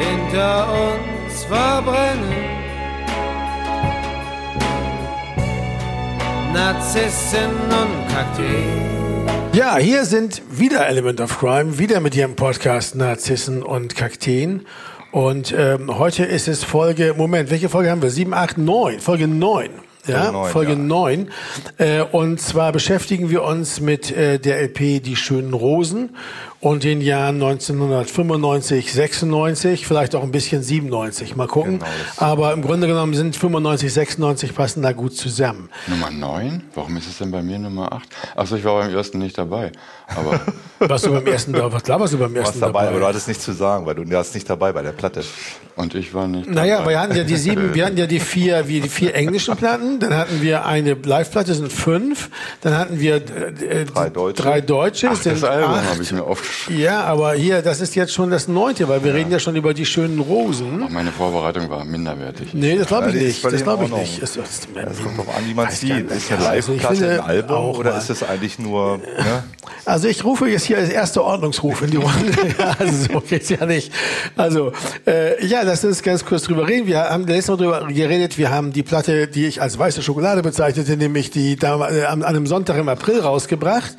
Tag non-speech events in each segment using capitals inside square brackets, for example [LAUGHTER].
hinter uns verbrennen. Narzissen und Kakteen. Ja, hier sind wieder Element of Crime, wieder mit Ihrem Podcast Narzissen und Kakteen. Und ähm, heute ist es Folge, Moment, welche Folge haben wir? 7, 8, 9, Folge 9. Ja, Folge 9. Äh, und zwar beschäftigen wir uns mit äh, der LP Die schönen Rosen und den Jahren 1995, 96, vielleicht auch ein bisschen 97. Mal gucken. Genau, Aber im Grunde genommen sind 95, 96 passen da gut zusammen. Nummer 9? Warum ist es denn bei mir Nummer 8? Achso, ich war beim ersten nicht dabei. Aber [LAUGHS] warst du beim ersten da? Klar warst du beim ersten dabei, dabei. Aber du hattest nichts zu sagen, weil du warst nicht dabei bei der Platte. Und ich war nicht Naja, dabei. wir hatten ja die sieben, wir hatten ja die vier, wie die vier englischen Platten. Dann hatten wir eine Live-Platte, sind fünf. Dann hatten wir äh, drei Deutsche. Drei Deutsche. Ach, das Album habe ich mir oft ja, aber hier, das ist jetzt schon das neunte, weil wir ja. reden ja schon über die schönen Rosen. Ach, meine Vorbereitung war minderwertig. Nee, das glaube ich nicht. Das glaube ich nicht. Es, es, es kommt doch an, wie man sieht. Ist eine Live-Platte also ein Album oder ist es eigentlich nur... Ne? Also ich rufe jetzt hier als erster Ordnungsruf in die Runde. [LAUGHS] also so geht's ja nicht. Also äh, ja, lass uns ganz kurz drüber reden. Wir haben letztes Mal drüber geredet. Wir haben die Platte, die ich als weiße Schokolade bezeichnete, nämlich die da, äh, an einem Sonntag im April rausgebracht,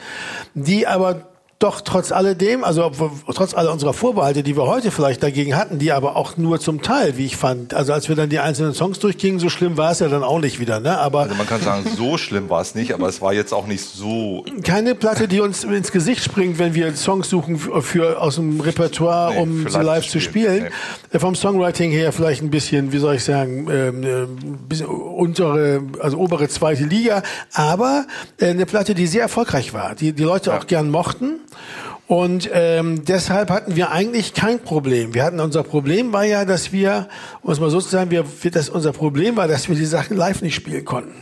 die aber doch trotz alledem, also trotz aller unserer Vorbehalte, die wir heute vielleicht dagegen hatten, die aber auch nur zum Teil, wie ich fand. Also als wir dann die einzelnen Songs durchgingen, so schlimm war es ja dann auch nicht wieder. Ne? Aber also man kann sagen, so schlimm war es nicht, aber es war jetzt auch nicht so. Keine Platte, die uns ins Gesicht springt, wenn wir Songs suchen für aus dem Repertoire, nee, um sie live zu spielen. Nee. Äh, vom Songwriting her vielleicht ein bisschen, wie soll ich sagen, ähm, äh, bisschen untere, also obere zweite Liga, aber äh, eine Platte, die sehr erfolgreich war, die die Leute ja. auch gern mochten. Und ähm, deshalb hatten wir eigentlich kein Problem. Wir hatten unser Problem war ja, dass wir, um es mal so zu sagen, wir, das, unser Problem war, dass wir die Sachen live nicht spielen konnten.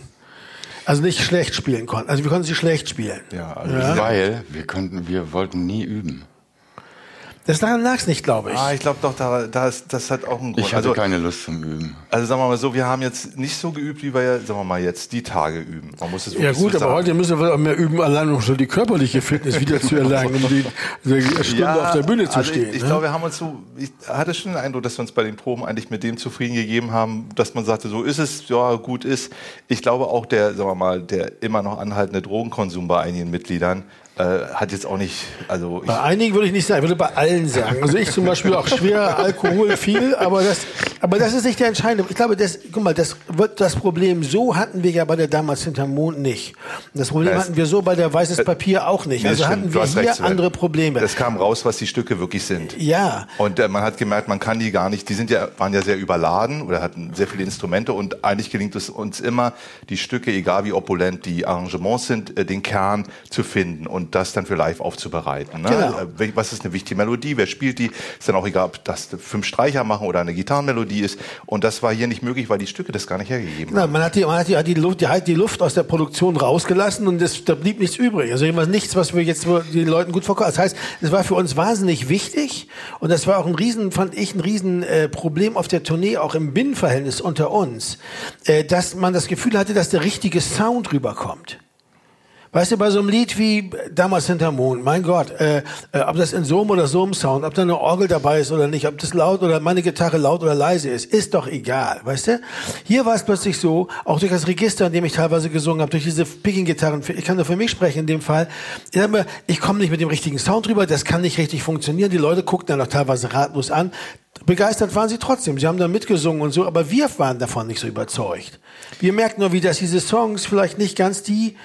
Also nicht schlecht spielen konnten. Also wir konnten sie schlecht spielen. Ja, also ja. weil wir konnten, wir wollten nie üben. Das daran lag es nicht, glaube ich. Ah, ich glaube doch, da, da ist, das hat auch einen Grund. Ich hatte also, keine Lust zum Üben. Also sagen wir mal so, wir haben jetzt nicht so geübt, wie wir ja, sagen wir mal jetzt die Tage üben. Man muss es ja gut, aber heute müssen wir auch mehr üben, allein um schon die körperliche Fitness wieder zu erlangen, um die, die Stunde ja, auf der Bühne zu also stehen. Ich, ich ne? glaube, wir haben uns so, ich hatte schon den Eindruck, dass wir uns bei den Proben eigentlich mit dem zufrieden gegeben haben, dass man sagte, so ist es, ja gut ist. Ich glaube auch der, sagen wir mal, der immer noch anhaltende Drogenkonsum bei einigen Mitgliedern äh, hat jetzt auch nicht, also bei einigen würde ich nicht sagen, ich würde bei allen sagen. Also ich zum Beispiel auch schwer Alkohol viel, aber das, aber das ist nicht der entscheidende. Ich glaube, das, guck mal, das wird das Problem so hatten wir ja bei der damals hinterm Mond nicht. Das Problem das, hatten wir so bei der weißes Papier auch nicht. Also hatten wir hier recht, andere Probleme. Es kam raus, was die Stücke wirklich sind. Ja. Und äh, man hat gemerkt, man kann die gar nicht. Die sind ja waren ja sehr überladen oder hatten sehr viele Instrumente und eigentlich gelingt es uns immer, die Stücke, egal wie opulent die Arrangements sind, äh, den Kern zu finden und das dann für live aufzubereiten. Ne? Genau. Äh, was ist eine wichtige Melodie? Wer spielt die? Ist dann auch egal, ob das fünf Streicher machen oder eine Gitarrenmelodie ist. Und das war hier nicht möglich, weil die Stücke das gar nicht hergegeben haben. Man hat die, man hat die, hat die, Luft, die, hat die Luft aus der Produktion rausgelassen und das, da blieb nichts übrig. Also nichts, was wir jetzt den Leuten gut verkaufen. Das heißt, es war für uns wahnsinnig wichtig und das war auch ein riesen, fand ich, ein riesen äh, Problem auf der Tournee, auch im Binnenverhältnis unter uns, äh, dass man das Gefühl hatte, dass der richtige Sound rüberkommt. Weißt du, bei so einem Lied wie damals hinter Mond, mein Gott, äh, äh, ob das in so einem oder so einem Sound, ob da eine Orgel dabei ist oder nicht, ob das laut oder meine Gitarre laut oder leise ist, ist doch egal, weißt du? Hier war es plötzlich so, auch durch das Register, in dem ich teilweise gesungen habe, durch diese Picking-Gitarren, ich kann nur für mich sprechen in dem Fall, ich, mir, ich komme nicht mit dem richtigen Sound rüber, das kann nicht richtig funktionieren, die Leute guckten dann auch teilweise ratlos an, begeistert waren sie trotzdem, sie haben dann mitgesungen und so, aber wir waren davon nicht so überzeugt. Wir merken nur, wie dass diese Songs vielleicht nicht ganz die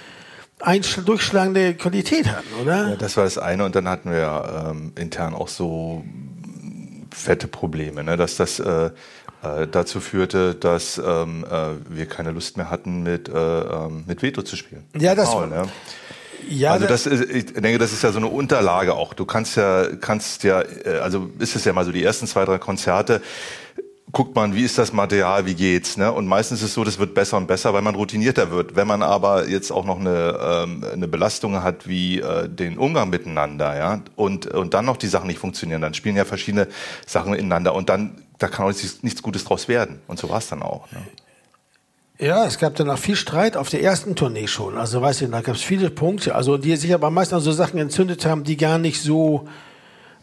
durchschlagende Qualität hatten, oder? Ja, das war das eine. Und dann hatten wir ähm, intern auch so fette Probleme, ne? dass das äh, äh, dazu führte, dass ähm, äh, wir keine Lust mehr hatten, mit, äh, ähm, mit Veto zu spielen. Ja, das Paul, ne? Ja, also das ist, ich denke, das ist ja so eine Unterlage auch. Du kannst ja, kannst ja, äh, also ist es ja mal so die ersten zwei, drei Konzerte, guckt man, wie ist das Material, wie geht's. Ne? Und meistens ist es so, das wird besser und besser, weil man routinierter wird. Wenn man aber jetzt auch noch eine, ähm, eine Belastung hat wie äh, den Umgang miteinander, ja, und, und dann noch die Sachen nicht funktionieren, dann spielen ja verschiedene Sachen ineinander und dann da kann auch nichts, Gutes draus werden. Und so war es dann auch. Ne? Ja, es gab dann auch viel Streit auf der ersten Tournee schon. Also weißt du, da gab es viele Punkte, also die sich aber meistens so Sachen entzündet haben, die gar nicht so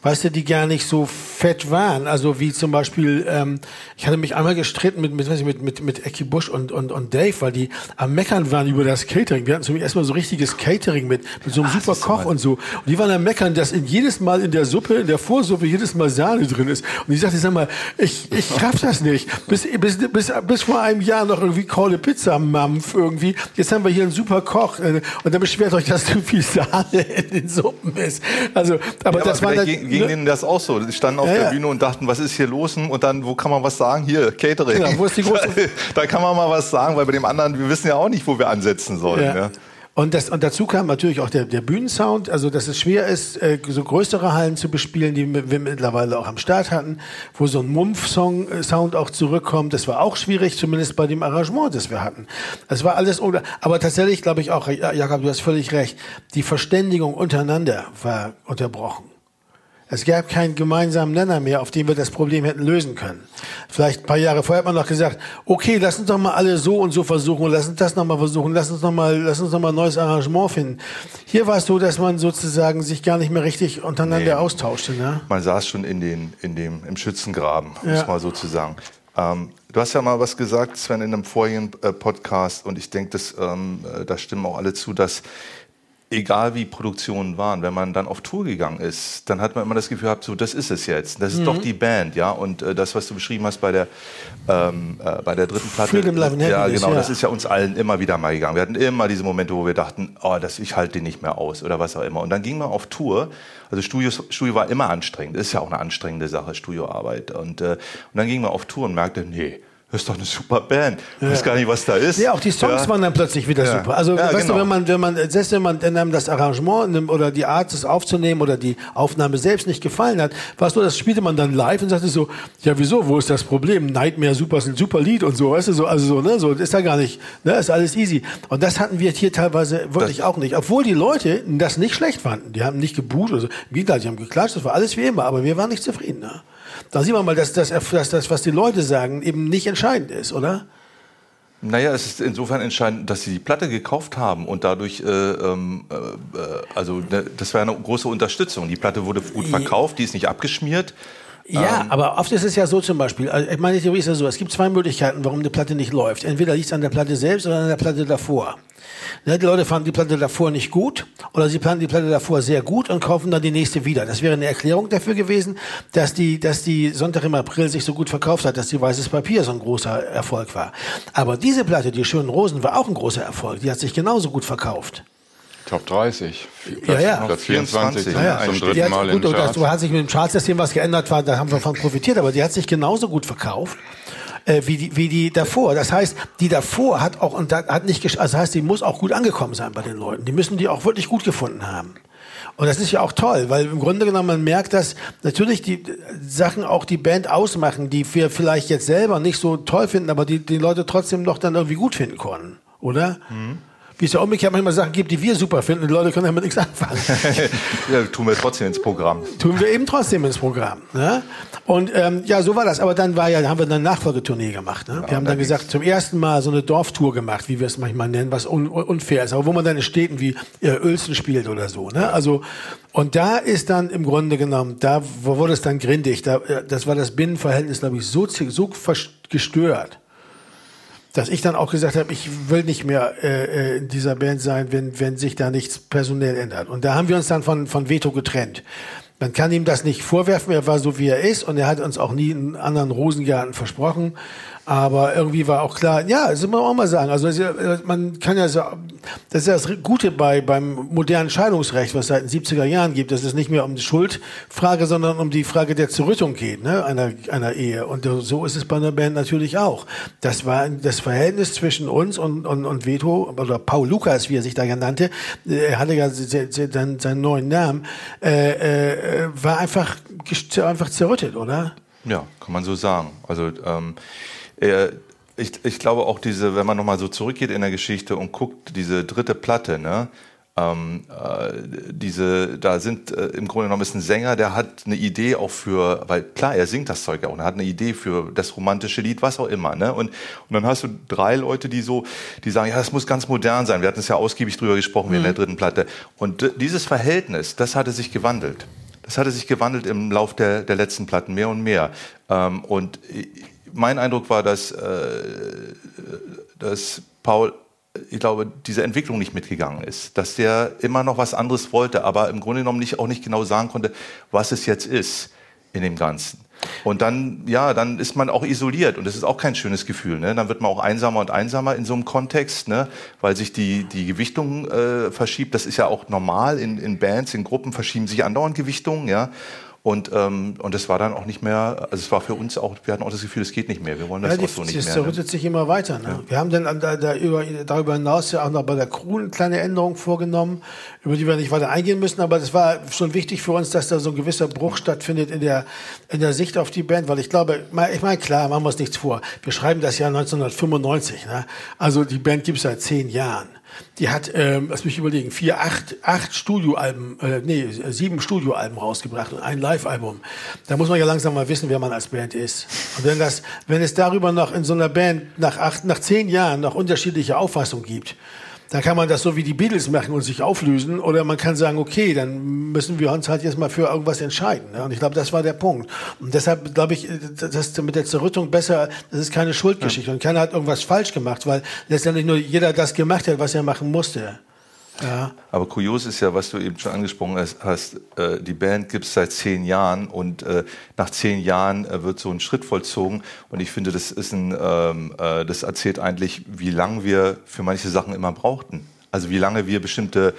weißt du, die gar nicht so fett waren. Also wie zum Beispiel, ähm, ich hatte mich einmal gestritten mit mit weiß ich, mit mit, mit Ecki Busch und, und und Dave, weil die am Meckern waren über das Catering. Wir hatten zum erstmal so richtiges Catering mit mit so einem super Koch und so. Und die waren am Meckern, dass in jedes Mal in der Suppe, in der Vorsuppe jedes Mal Sahne drin ist. Und ich sagte, sag mal, ich ich schaff das nicht. Bis bis bis bis vor einem Jahr noch irgendwie Kohle Pizza Mampf irgendwie. Jetzt haben wir hier einen super Koch äh, und dann beschwert euch, dass zu viel Sahne [LAUGHS] in den Suppen ist. Also, aber Ja, das aber war vielleicht ging, ging denen das auch so. Die standen auf Ja, der ja. Bühne und dachten, was ist hier los? Und dann, wo kann man was sagen? Hier, Catering. Genau, wo ist die große- [LAUGHS] da kann man mal was sagen, weil bei dem anderen, wir wissen ja auch nicht, wo wir ansetzen sollen. Ja. Ja. Und, das, und dazu kam natürlich auch der, der Bühnensound, also dass es schwer ist, äh, so größere Hallen zu bespielen, die wir mittlerweile auch am Start hatten, wo so ein Mumpf-Sound auch zurückkommt. Das war auch schwierig, zumindest bei dem Arrangement, das wir hatten. Das war alles, ohne- aber tatsächlich glaube ich auch, Ja- Jakob, du hast völlig recht, die Verständigung untereinander war unterbrochen. Es gab keinen gemeinsamen Nenner mehr, auf den wir das Problem hätten lösen können. Vielleicht ein paar Jahre vorher hat man noch gesagt, okay, lass uns doch mal alle so und so versuchen, lass uns das noch mal versuchen, lass uns noch mal, lass uns noch mal ein neues Arrangement finden. Hier war es so, dass man sozusagen sich gar nicht mehr richtig untereinander Nee. austauschte. Ne? Man saß schon in den, in dem, im Schützengraben, um Ja. es mal so zu sagen. Ähm, du hast ja mal was gesagt, Sven, in einem vorigen äh, Podcast, und ich denke, das, ähm, äh, da stimmen auch alle zu, dass egal wie Produktionen waren, wenn man dann auf Tour gegangen ist, dann hat man immer das Gefühl gehabt, so das ist es jetzt, das ist Mhm. doch die Band, ja. Und äh, das, was du beschrieben hast bei der ähm, äh, bei der dritten Platte, Freedom, Love and ja genau, ja. das ist ja uns allen immer wieder mal gegangen. Wir hatten immer diese Momente, wo wir dachten, oh, das ich halte den nicht mehr aus oder was auch immer. Und dann ging man auf Tour. Also Studio, Studio war immer anstrengend, ist ja auch eine anstrengende Sache, Studioarbeit. Und, äh, und dann ging man auf Tour und merkte, nee. Das ist doch eine super Band. Ich weiß gar nicht, was da ist. Ja, auch die Songs Ja. waren dann plötzlich wieder Ja. super. Also, Ja, weißt genau. du, wenn man, wenn man, selbst wenn man dann das Arrangement nimmt oder die Art, das aufzunehmen oder die Aufnahme selbst nicht gefallen hat, weißt du, das spielte man dann live und sagte so, ja, wieso, wo ist das Problem? Nightmare Super ist ein super Lied und so, weißt du, so, also so, ne, so, ist da gar nicht, ne, ist alles easy. Und das hatten wir hier teilweise wirklich Das- auch nicht. Obwohl die Leute das nicht schlecht fanden. Die haben nicht geboot oder so. Im Gegenteil, die haben geklatscht, das war alles wie immer, aber wir waren nicht zufrieden, ne? Da sieht man mal, dass das, dass das, was die Leute sagen, eben nicht entscheidend ist, oder? Naja, es ist insofern entscheidend, dass sie die Platte gekauft haben und dadurch, äh, ähm, äh, äh, also ne, das war eine große Unterstützung. Die Platte wurde gut verkauft, die ist nicht abgeschmiert. Ja, aber oft ist es ja so zum Beispiel, also ich meine Theorie ist ja so, es gibt zwei Möglichkeiten, warum eine Platte nicht läuft. Entweder liegt es an der Platte selbst oder an der Platte davor. Ne, die Leute fanden die Platte davor nicht gut oder sie fanden die Platte davor sehr gut und kaufen dann die nächste wieder. Das wäre eine Erklärung dafür gewesen, dass die, dass die Sonntag im April sich so gut verkauft hat, dass die Weißes Papier so ein großer Erfolg war. Aber diese Platte, die Schönen Rosen, war auch ein großer Erfolg. Die hat sich genauso gut verkauft. Top 30. Ja, ja. Platz 24 24, zum ja, ja. zum dritten hat, Mal gut, das Charts. hat sich mit dem Chartsystem was geändert, war, da haben wir von profitiert, aber die hat sich genauso gut verkauft. Äh, wie, die, wie die davor. Das heißt, die davor hat auch und hat nicht, also das heißt, die muss auch gut angekommen sein bei den Leuten. Die müssen die auch wirklich gut gefunden haben. Und das ist ja auch toll, weil im Grunde genommen man merkt, dass natürlich die Sachen auch die Band ausmachen, die wir vielleicht jetzt selber nicht so toll finden, aber die die Leute trotzdem noch dann irgendwie gut finden konnten, oder? Wie es ja umgekehrt manchmal Sachen gibt, die wir super finden, und die Leute können damit nichts anfangen. [LAUGHS] ja, tun wir trotzdem ins Programm. tun wir eben trotzdem ins Programm. Ne? Und ähm, ja, so war das. Aber dann war ja, haben wir eine Nachfolgetournee gemacht. Ne? wir haben dann gesagt, zum ersten Mal so eine Dorftour gemacht, wie wir es manchmal nennen, was un unfair ist, aber wo man dann in Städten wie äh, Uelzen spielt oder so. Ne? Also und da ist dann im Grunde genommen, da wurde es dann grindig. Da, äh, das war das Binnenverhältnis, glaube ich, so so gestört dass ich dann auch gesagt habe, ich will nicht mehr äh, äh, in dieser Band sein, wenn, wenn sich da nichts personell ändert. Und da haben wir uns dann von, von Veto getrennt. Man kann ihm das nicht vorwerfen, er war so wie er ist und er hat uns auch nie einen anderen Rosengarten versprochen. Aber irgendwie war auch klar, ja, das muss man auch mal sagen. Also ja- man kann ja so, das ist ja das Gute bei beim modernen Scheidungsrecht, was es seit den 70er Jahren gibt, dass es nicht mehr um die Schuldfrage, sondern um die Frage der Zerrüttung geht, ne, einer, einer Ehe. Und so ist es bei einer Band natürlich auch. Das war das Verhältnis zwischen uns und, und, und Veto, oder Paul Lukas, wie er sich da ja nannte, äh, er hatte ja se- se- seinen, seinen neuen Namen, äh, äh, war einfach, einfach zerrüttet, oder? Ja, kann man so sagen. Also ähm, äh, ich, ich glaube auch diese, wenn man nochmal so zurückgeht in der Geschichte und guckt, diese dritte Platte, ne? Ähm, äh, diese, da sind äh, im Grunde genommen ist ein Sänger, der hat eine Idee auch für, weil klar, er singt das Zeug auch, er hat eine Idee für das romantische Lied, was auch immer, ne? Und, und dann hast du drei Leute, die so, die sagen, ja, das muss ganz modern sein. Wir hatten es ja ausgiebig drüber gesprochen, wie in der dritten Platte. Und dieses Verhältnis, das hatte sich gewandelt. Das das hatte sich gewandelt im Lauf der, der letzten Platten mehr und mehr. Ähm, und mein Eindruck war, dass, äh, dass Paul ich glaube, diese Entwicklung nicht mitgegangen ist, dass der immer noch was anderes wollte, aber im Grunde genommen nicht, auch nicht genau sagen konnte, was es jetzt ist in dem Ganzen. Und dann, ja, dann ist man auch isoliert und das ist auch kein schönes Gefühl. Ne? Dann wird man auch einsamer und einsamer in so einem Kontext, ne? weil sich die, die Gewichtung äh, verschiebt. Das ist ja auch normal in, in Bands, in Gruppen verschieben sich andauernd Gewichtungen, ja. Und, ähm, und das war dann auch nicht mehr, also es war für uns auch, wir hatten auch das Gefühl, es geht nicht mehr. Wir wollen das ja, die, auch so nicht mehr. Das rüttet sich immer weiter. Ne? Ja. Wir haben dann da, da über, darüber hinaus ja auch noch bei der Crew eine kleine Änderung vorgenommen, über die wir nicht weiter eingehen müssen, aber das war schon wichtig für uns, dass da so ein gewisser Bruch stattfindet in der, in der Sicht auf die Band, weil ich glaube, ich meine, klar, machen wir uns nichts vor. Wir schreiben das Jahr 1995, ne? also die Band gibt es seit zehn Jahren. Die hat, ähm, lass mich überlegen, vier, acht, acht Studioalben, äh, nee, sieben Studioalben rausgebracht und ein Live-Album. Da muss man ja langsam mal wissen, wer man als Band ist. Und wenn das, wenn es darüber noch in so einer Band nach acht, nach zehn Jahren noch unterschiedliche Auffassungen gibt, dann kann man das so wie die Beatles machen und sich auflösen. Oder man kann sagen, okay, dann müssen wir uns halt jetzt mal für irgendwas entscheiden. Ne? Und ich glaube, das war der Punkt. Und deshalb glaube ich, dass mit der Zerrüttung besser, das ist keine Schuldgeschichte. Ja. Und keiner hat irgendwas falsch gemacht, weil letztendlich nur jeder das gemacht hat, was er machen musste. Ja. Aber kurios ist ja, was du eben schon angesprochen hast, äh, die Band gibt es seit zehn Jahren und äh, nach zehn Jahren äh, wird so ein Schritt vollzogen und ich finde, das ist ein, ähm, das erzählt eigentlich, wie lange wir für manche Sachen immer brauchten. Also wie lange wir bestimmte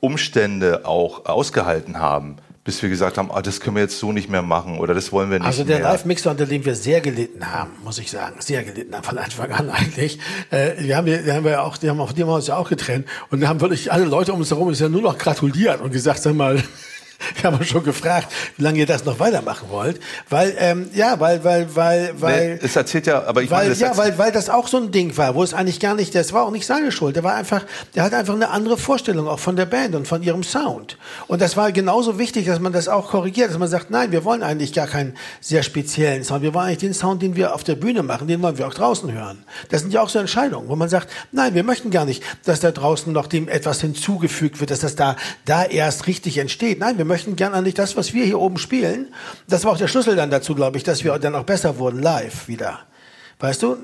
Umstände auch ausgehalten haben bis wir gesagt haben, ah, das können wir jetzt so nicht mehr machen oder das wollen wir nicht Also der Live-Mixer, unter dem wir sehr gelitten haben, muss ich sagen, sehr gelitten haben von Anfang an eigentlich. Äh, wir haben, wir haben ja auch, die haben, die haben uns ja auch getrennt und da haben wirklich alle Leute um uns herum ist ja nur noch gratuliert und gesagt, sag mal, [LAUGHS] Ich habe schon gefragt, wie lange ihr das noch weitermachen wollt, weil ähm, ja, weil weil weil weil es erzählt ja, aber ich weil, meine, das ja, weil weil das auch so ein Ding war, wo es eigentlich gar nicht, das war auch nicht seine Schuld. Der war einfach, der hat einfach eine andere Vorstellung auch von der Band und von ihrem Sound. Und das war genauso wichtig, dass man das auch korrigiert, dass man sagt, nein, wir wollen eigentlich gar keinen sehr speziellen Sound. Wir wollen eigentlich den Sound, den wir auf der Bühne machen, den wollen wir auch draußen hören. Das sind ja auch so Entscheidungen, wo man sagt, nein, wir möchten gar nicht, dass da draußen noch dem etwas hinzugefügt wird, dass das da da erst richtig entsteht. Nein, wir möchten gern eigentlich das, was wir hier oben spielen. Das war auch der Schlüssel dann dazu, glaube ich, dass wir dann auch besser wurden live wieder. Weißt du?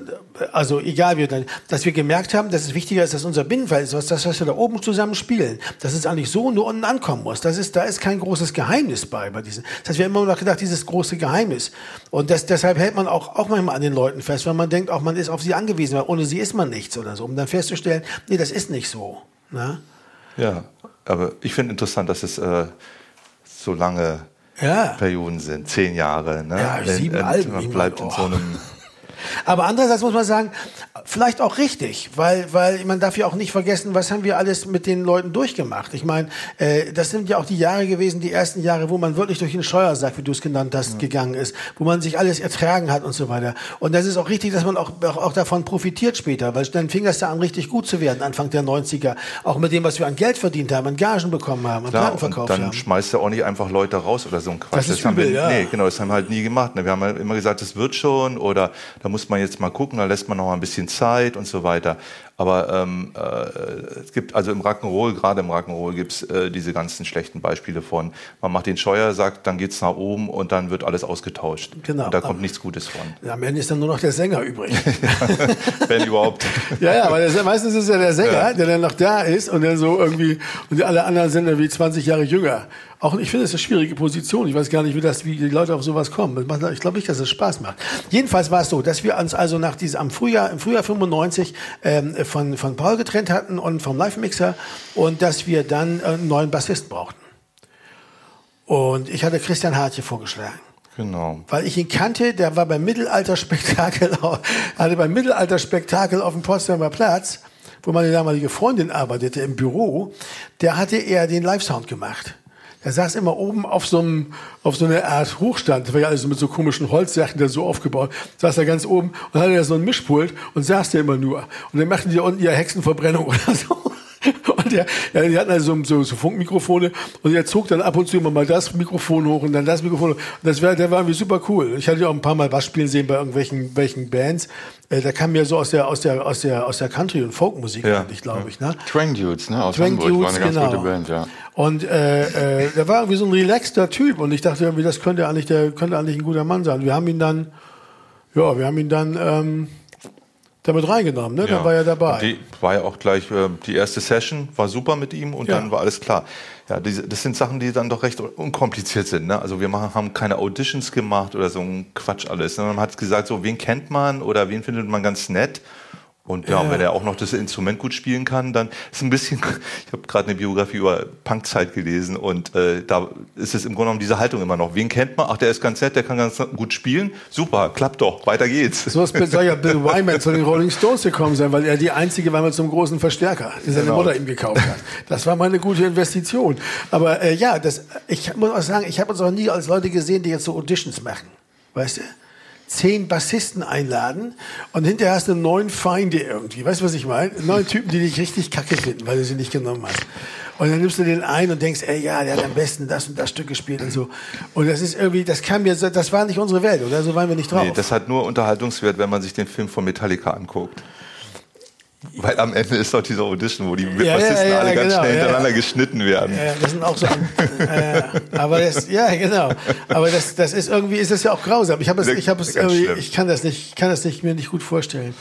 Also egal wie dass wir gemerkt haben, dass es wichtiger ist, dass unser Binnenfeld ist, das, was wir da oben zusammen spielen, dass es eigentlich so nur unten ankommen muss. Das ist, da ist kein großes Geheimnis bei, bei diesen. Das heißt, wir haben immer noch gedacht, dieses große Geheimnis. Und das, deshalb hält man auch, auch manchmal an den Leuten fest, wenn man denkt, auch man ist auf sie angewiesen, weil ohne sie ist man nichts oder so, um dann festzustellen, nee, das ist nicht so. Na? Ne? Ja, aber ich finde interessant, dass es äh, so lange ja. Perioden sind, zehn Jahre. Ne? Ja, sieben Alben. Man bleibt in so einem [LAUGHS] aber andererseits muss man sagen, vielleicht auch richtig, weil, weil man darf ja auch nicht vergessen, was haben wir alles mit den Leuten durchgemacht. Ich meine, äh, das sind ja auch die Jahre gewesen, die ersten Jahre, wo man wirklich durch den Steuersack, wie du es genannt hast, ja. gegangen ist, wo man sich alles ertragen hat und so weiter. Und das ist auch richtig, dass man auch, auch, auch davon profitiert später, weil dann fing das da an, richtig gut zu werden, Anfang der 90er. Auch mit dem, was wir an Geld verdient haben, an Gagen bekommen haben, an Platten verkauft haben. Dann schmeißt du auch nicht einfach Leute raus oder so ein Quatsch. Das, ist das übel, wir, ja. Nee, genau, das haben wir halt nie gemacht. Ne? Wir haben halt immer gesagt, das wird schon oder da muss man jetzt mal gucken, da lässt man noch ein bisschen Zeit und so weiter. Aber ähm, äh, es gibt also im Rock'n'Roll, gerade im Rock'n'Roll gibt es äh, diese ganzen schlechten Beispiele von, man macht den Scheuersack, dann geht es nach oben und dann wird alles ausgetauscht. Genau. Und da kommt nichts Gutes von. Ja, am Ende ist dann nur noch der Sänger übrig. [LAUGHS] Wenn überhaupt. [LAUGHS] ja, ja, weil das, meistens ist ja der Sänger, ja. der dann noch da ist und dann so irgendwie, und alle anderen sind dann wie 20 Jahre jünger. Auch ich finde es eine schwierige Position. Ich weiß gar nicht, wie das, wie die Leute auf sowas kommen. Ich glaube nicht, dass es Spaß macht. Jedenfalls war es so, dass wir uns also nach diesem am Frühjahr, im Frühjahr 95 ähm, von von Paul getrennt hatten und vom Live Mixer und dass wir dann einen neuen Bassist brauchten. Und ich hatte Christian Hartje vorgeschlagen. Genau. Weil ich ihn kannte, der war beim Mittelalterspektakel, [LAUGHS] hatte beim Mittelalterspektakel auf dem Potsdamer Platz, wo meine damalige Freundin arbeitete im Büro, der hatte er den Live-Sound gemacht. Er saß immer oben auf so, einem, auf so einer Art Hochstand, das war ja alles mit so komischen Holzsachen da so aufgebaut, saß er ganz oben und hatte da so ein Mischpult und saß da immer nur. Und dann machten die unten ihre Hexenverbrennung oder so. [LAUGHS] Der, ja, die hatten also so, so, Funkmikrofone und er zog dann ab und zu immer mal das Mikrofon hoch und dann das Mikrofon hoch. Und das war, der war irgendwie super cool. Ich hatte ja auch ein paar Mal spielen sehen bei irgendwelchen welchen Bands. Äh, der kam ja so aus der, aus der, aus der, aus der Country- und Folkmusik Ja. eigentlich, glaube ich, ne? Twang Dudes, ne? Aus Twang Hamburg. war Dudes, eine ganz genau. gute Band, ja. Und äh, äh, der war irgendwie so ein relaxter Typ und ich dachte irgendwie, das könnte eigentlich, der könnte eigentlich ein guter Mann sein. Wir haben ihn dann, ja, wir haben ihn dann ähm, damit reingenommen, ne? Dann war er dabei. Die war ja auch gleich, äh, die erste Session war super mit ihm und Ja. dann war alles klar. Ja, diese, das sind Sachen, die dann doch recht unkompliziert sind. Ne? Also wir machen, haben keine Auditions gemacht oder so ein Quatsch alles. sondern Man hat gesagt, so wen kennt man oder wen findet man ganz nett. Und ja, wenn er auch noch das Instrument gut spielen kann, dann ist ein bisschen, [LAUGHS] ich habe gerade eine Biografie über Punkzeit gelesen und äh, da ist es im Grunde genommen diese Haltung immer noch. Wen kennt man? Ach, der ist ganz nett, der kann ganz gut spielen. Super, klappt doch, weiter geht's. So ist- soll ja Bill [LAUGHS] Wyman zu den Rolling Stones gekommen sein, weil er die einzige war mit so einem großen Verstärker, den seine Genau. Mutter ihm gekauft hat. Das war mal eine gute Investition. Aber äh, ja, das, ich muss auch sagen, ich habe uns auch nie als Leute gesehen, die jetzt so Auditions machen. Weißt du? Zehn Bassisten einladen und hinterher hast du neun Feinde irgendwie. Weißt du, was ich meine? Neun Typen, die dich richtig kacke finden, weil du sie nicht genommen hast. Und dann nimmst du den ein und denkst, ey, ja, der hat am besten das und das Stück gespielt und so. Und das ist irgendwie, das kam mir, das war nicht unsere Welt, oder? So waren wir nicht drauf. Nee, das hat nur Unterhaltungswert, wenn man sich den Film von Metallica anguckt. Weil am Ende ist doch diese Audition, wo die Ja, Bassisten ja, ja, alle ganz genau, schnell ja. hintereinander geschnitten werden. Ja, das sind auch so. äh, aber das, ja, genau. Aber das, das ist irgendwie, ist das ja auch grausam. Ich habe es, ich habe es Ganz irgendwie, schlimm. ich kann das nicht, ich kann das nicht mir nicht gut vorstellen.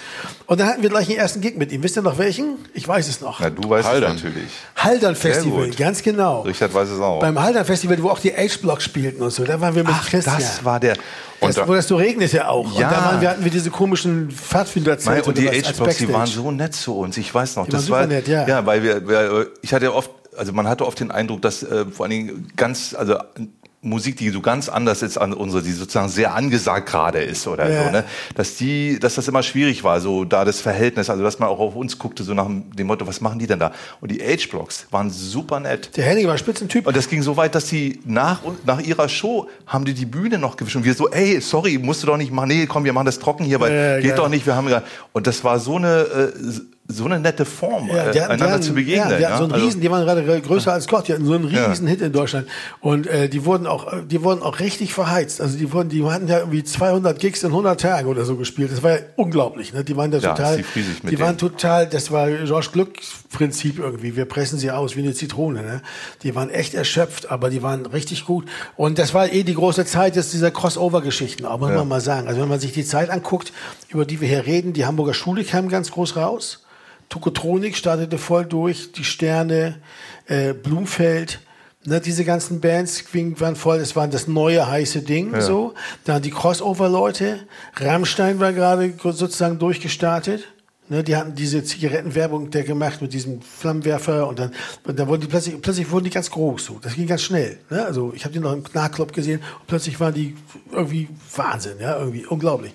Und dann hatten wir gleich den ersten Gig mit ihm. Wisst ihr noch welchen? Ich weiß es noch. Na, du weißt Haldern. es natürlich. Haldern Festival, ganz genau. Richard weiß es auch. Beim Haldern Festival, wo auch die H-Block spielten und so, da waren wir mit Ach, Christian. das war der. das, da- wo das so regnete auch. Und Ja. da waren wir, hatten wir diese komischen Nein, Pfadfinderzelte und die H-Box, die waren so nett zu uns. Ich weiß noch. Die das war nett, ja. Ja, weil wir, wir, ich hatte oft, also man hatte oft den Eindruck, dass äh, vor allen Dingen ganz, also Musik, die so ganz anders ist an unsere, die sozusagen sehr angesagt gerade ist oder Ja. so, ne? Dass die, dass das immer schwierig war, so da das Verhältnis, also dass man auch auf uns guckte, so nach dem Motto, was machen die denn da? Und die H-Blocks waren super nett. Der Henning war ein Spitzentyp. Und das ging so weit, dass die nach, nach ihrer Show haben die die Bühne noch gewischt. Und wir so, ey, sorry, musst du doch nicht machen. Nee, komm, wir machen das trocken hier, weil Ja, ja, geht doch nicht. Wir haben ja, und das war so eine, äh, so eine nette Form, Ja, die hatten, einander die hatten, zu begegnen. Ja, die hatten so einen Also- riesen, die waren gerade größer als Gott, die hatten so einen Ja. riesen Hit in Deutschland. Und äh, die wurden auch, äh, die wurden auch richtig verheizt. Also die wurden, die hatten ja irgendwie 200 Gigs in 100 Tagen oder so gespielt. Das war ja unglaublich. Ne? Die waren da Ja, total, die waren total, das war George Glücks Prinzip irgendwie. Wir pressen sie aus wie eine Zitrone. Ne? Die waren echt erschöpft, aber die waren richtig gut. Und das war eh die große Zeit jetzt dieser Crossover-Geschichten, auch muss man mal sagen. Also wenn man sich die Zeit anguckt, über die wir hier reden, die Hamburger Schule kam ganz groß raus. Tokotronik startete voll durch, die Sterne, äh, Blumfeld, ne, diese ganzen Bands waren voll, es war das neue heiße Ding, so. Dann die Crossover-Leute, Rammstein war gerade sozusagen durchgestartet. Ne, die hatten diese Zigarettenwerbung der gemacht mit diesem Flammenwerfer und dann, und dann wurden die plötzlich, plötzlich wurden die ganz groß. So. Das ging ganz schnell. Ne? Also ich habe die noch im Knarrclub gesehen und plötzlich waren die irgendwie Wahnsinn, ja, irgendwie unglaublich.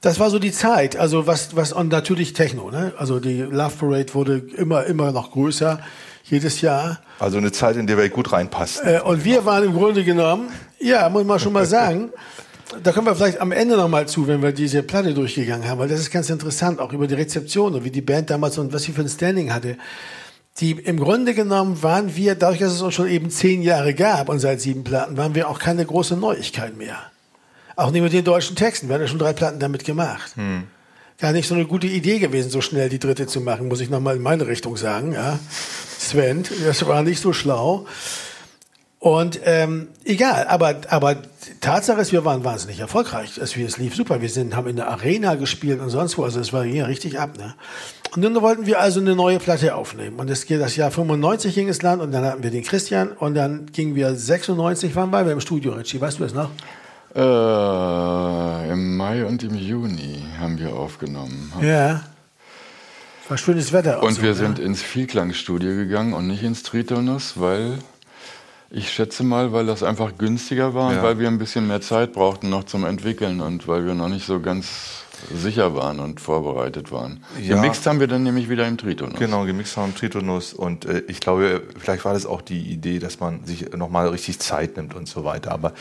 Das war so die Zeit. Also was, was und natürlich Techno. Ne? Also die Love Parade wurde immer, immer noch größer jedes Jahr. Also eine Zeit, in der wir gut reinpassten. Äh, und wir waren im Grunde genommen, ja, muss man schon mal [LAUGHS] sagen, da kommen wir vielleicht am Ende noch mal zu, wenn wir diese Platte durchgegangen haben, weil das ist ganz interessant, auch über die Rezeption und wie die Band damals und was sie für ein Standing hatte. Die, im Grunde genommen waren wir, dadurch, dass es uns schon eben zehn Jahre gab und seit sieben Platten, waren wir auch keine große Neuigkeit mehr. Auch nicht mit den deutschen Texten. Wir hatten ja schon drei Platten damit gemacht. Gar nicht so eine gute Idee gewesen, so schnell die dritte zu machen, muss ich nochmal in meine Richtung sagen. Ja. Sven, das war nicht so schlau. Und ähm, egal, aber, aber Tatsache ist, wir waren wahnsinnig erfolgreich. Es, es lief super. Wir sind, haben in der Arena gespielt und sonst wo. Also es war hier richtig ab. Ne? Und dann wollten wir also eine neue Platte aufnehmen. Und es geht das Jahr 95 ging es lang und dann hatten wir den Christian und dann gingen wir 96, wann waren wir im Studio, Richie? Weißt du es noch? Äh, Im Mai und im Juni haben wir aufgenommen. Ja. War schönes Wetter. Und so, wir ja. sind ins Vielklangstudio gegangen und nicht ins Tritonus, weil ich schätze mal, weil das einfach günstiger war und Ja. weil wir ein bisschen mehr Zeit brauchten noch zum Entwickeln und weil wir noch nicht so ganz sicher waren und vorbereitet waren. Ja. Gemixt haben wir dann nämlich wieder im Tritonus. Genau, gemixt haben Tritonus und äh, ich glaube, vielleicht war das auch die Idee, dass man sich nochmal richtig Zeit nimmt und so weiter. Aber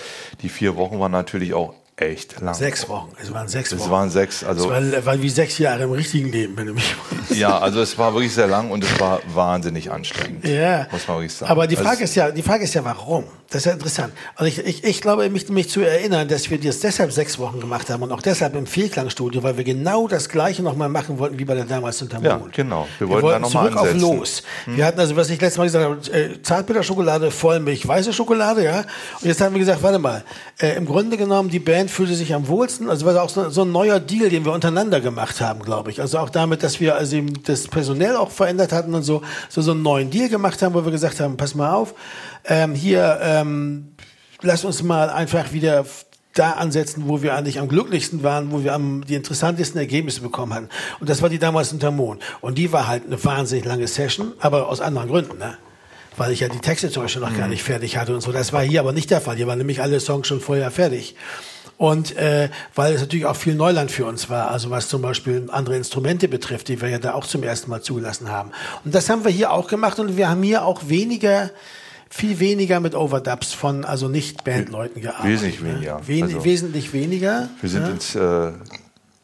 die vier Wochen waren natürlich auch echt lang. Sechs Wochen. Es waren sechs Es Wochen. waren sechs, also es war, war wie sechs Jahre im richtigen Leben, wenn du mich ja, also es war wirklich sehr lang und es war wahnsinnig anstrengend. Ja. Muss man wirklich sagen. Aber die Also Frage ist ja, die Frage ist ja, warum? Das ist ja interessant. Und ich, ich, ich glaube, mich, mich zu erinnern, dass wir das deshalb sechs Wochen gemacht haben und auch deshalb im Fehlklangstudio, weil wir genau das Gleiche nochmal machen wollten wie bei der damals unter Ja, Mond. genau. Wir Wir, wollten wollten da noch mal zurück auf ansetzen. Hm. los. Wir hatten also, was ich letztes Mal gesagt habe, äh, Zartbitterschokolade, Vollmilch, weiße Schokolade, ja. Und jetzt haben wir gesagt, warte mal, äh, im Grunde genommen, die Band fühlte sich am wohlsten. Also war auch so, so ein neuer Deal, den wir untereinander gemacht haben, glaube ich. Also auch damit, dass wir also eben das Personell auch verändert hatten und so, so, so einen neuen Deal gemacht haben, wo wir gesagt haben, pass mal auf, ähm, hier, ähm, lass uns mal einfach wieder da ansetzen, wo wir eigentlich am glücklichsten waren, wo wir am, die interessantesten Ergebnisse bekommen hatten. Und das war die damals unter Mond. Und die war halt eine wahnsinnig lange Session, aber aus anderen Gründen, ne? Weil ich ja die Texte zum Beispiel noch gar nicht fertig hatte und so. Das war hier aber nicht der Fall. Hier waren nämlich alle Songs schon vorher fertig. Und äh, weil es natürlich auch viel Neuland für uns war, also was zum Beispiel andere Instrumente betrifft, die wir ja da auch zum ersten Mal zugelassen haben. Und das haben wir hier auch gemacht und wir haben hier auch weniger, viel weniger mit Overdubs von also nicht Bandleuten gearbeitet. Wesentlich ne? weniger. Wen Also- wesentlich weniger. Wir sind ne? ins, äh, wir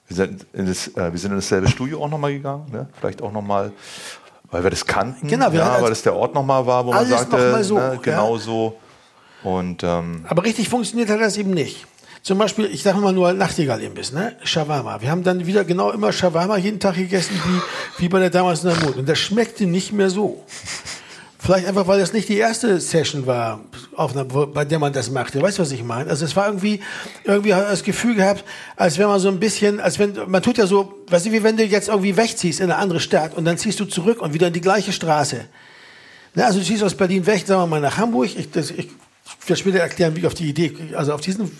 sind in das, äh, wir sind in dasselbe Studio auch nochmal gegangen, ne? Vielleicht auch nochmal, weil wir das kannten, Genau, wir ja, weil das der Ort nochmal war, wo man sagte, so, ne, ja. genau so. Und ähm, Aber richtig funktioniert hat das eben nicht. Zum Beispiel, ich sage mal nur Nachtigall-Imbiss, ne? Shawarma. Wir haben dann wieder genau immer Shawarma jeden Tag gegessen, wie, wie bei der damals in der Mond. Und das schmeckte nicht mehr so. Vielleicht einfach, weil das nicht die erste Session war, auf einer, bei der man das machte. Weißt du, was ich meine? Also es war irgendwie, irgendwie hat das Gefühl gehabt, als wenn man so ein bisschen, als wenn, man tut ja so, weißt du, wie wenn du jetzt irgendwie wegziehst in eine andere Stadt und dann ziehst du zurück und wieder in die gleiche Straße. Na, also du ziehst aus Berlin weg, sagen wir mal nach Hamburg. Ich, das, ich werde später erklären, wie ich auf die Idee, also auf diesen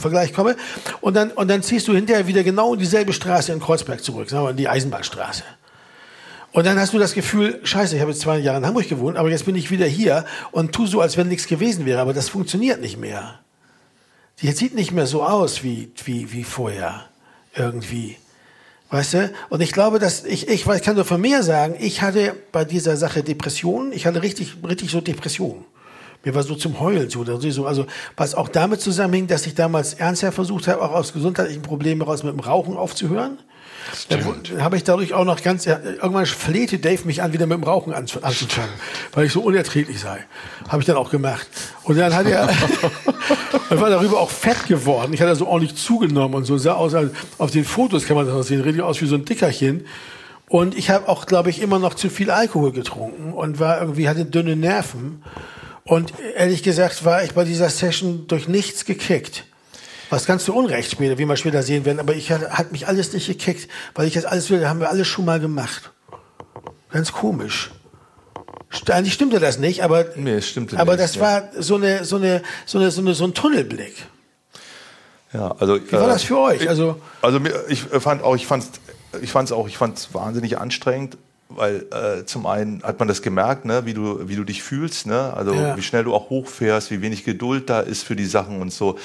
Vergleich komme. Und dann, und dann ziehst du hinterher wieder genau in dieselbe Straße in Kreuzberg zurück, sagen wir in die Eisenbahnstraße. Und dann hast du das Gefühl, scheiße, ich habe jetzt zwei Jahre in Hamburg gewohnt, aber jetzt bin ich wieder hier und tu so, als wenn nichts gewesen wäre. Aber das funktioniert nicht mehr. Die sieht nicht mehr so aus wie, wie, wie vorher. Irgendwie. Weißt du? Und ich glaube, dass ich, ich weiß, kann nur von mir sagen, ich hatte bei dieser Sache Depressionen. Ich hatte richtig, richtig so Depressionen. Mir war so zum Heulen so. Also, was auch damit zusammenhing, dass ich damals ernsthaft versucht habe, auch aus gesundheitlichen Problemen heraus mit dem Rauchen aufzuhören. Dann wo- habe ich dadurch auch noch ganz, irgendwann flehte Dave mich an, wieder mit dem Rauchen an, anzufangen, weil ich so unerträglich sei. Habe ich dann auch gemacht. Und dann hat er, [LAUGHS] er war darüber auch fett geworden. Ich hatte so ordentlich zugenommen und so sah aus, als, auf den Fotos kann man das noch sehen, richtig aus wie so ein Dickerchen. Und ich habe auch, glaube ich, immer noch zu viel Alkohol getrunken und war irgendwie, hatte dünne Nerven. Und ehrlich gesagt war ich bei dieser Session durch nichts gekickt. Was ganz zu Unrecht später, wie wir später sehen werden, aber ich hat, hat mich alles nicht gekickt, weil ich jetzt alles will, haben wir alles schon mal gemacht. Ganz komisch. Eigentlich stimmte das nicht, aber, Nee, stimmte aber nicht, das ja. war so eine, so eine, so eine, so eine, so ein Tunnelblick. ja, also Wie war das für euch? Also, Also mir- ich fand auch, ich fand's, ich fand's auch, ich fand's wahnsinnig anstrengend, weil äh, zum einen hat man das gemerkt, ne, wie du, wie du dich fühlst, ne, also Ja. wie schnell du auch hochfährst, wie wenig Geduld da ist für die Sachen und so.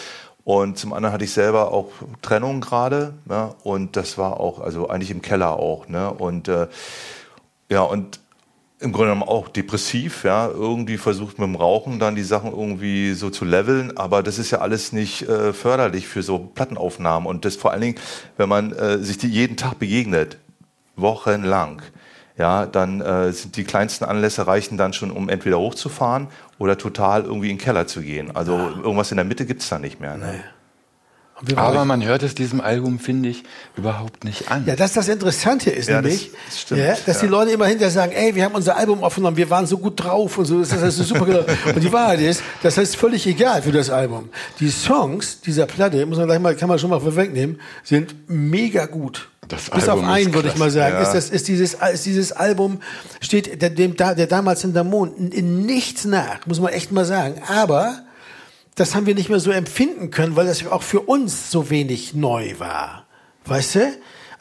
Und zum anderen hatte ich selber auch Trennung gerade, ne, und das war auch, also eigentlich im Keller auch, ne, und äh, ja und im Grunde genommen auch depressiv, ja, irgendwie versucht mit dem Rauchen dann die Sachen irgendwie so zu leveln, aber das ist ja alles nicht äh, förderlich für so Plattenaufnahmen. Und das vor allen Dingen, wenn man äh, sich die jeden Tag begegnet, wochenlang, ja, dann äh, sind die kleinsten Anlässe reichen dann schon, um entweder hochzufahren oder total irgendwie in den Keller zu gehen. Also irgendwas in der Mitte gibt's da nicht mehr. Ne? waren- Aber man hört es diesem Album, finde ich, überhaupt nicht an. Ja, das das Interessante ist Ja, nämlich, das- das stimmt, ja, dass die ja. Leute immer hinterher sagen, ey, wir haben unser Album aufgenommen, wir waren so gut drauf und so, das ist super gelaufen. [LAUGHS] Und die Wahrheit ist, das ist völlig egal für das Album. Die Songs dieser Platte, muss man gleich mal, kann man schon mal vorwegnehmen, sind mega gut. Das Bis Album auf einen, würde ich mal sagen, Ja. ist, das, ist, dieses, ist dieses Album, steht der, dem, der damals in der Mond in, in nichts nach, muss man echt mal sagen. Aber das haben wir nicht mehr so empfinden können, weil das auch für uns so wenig neu war. Weißt du?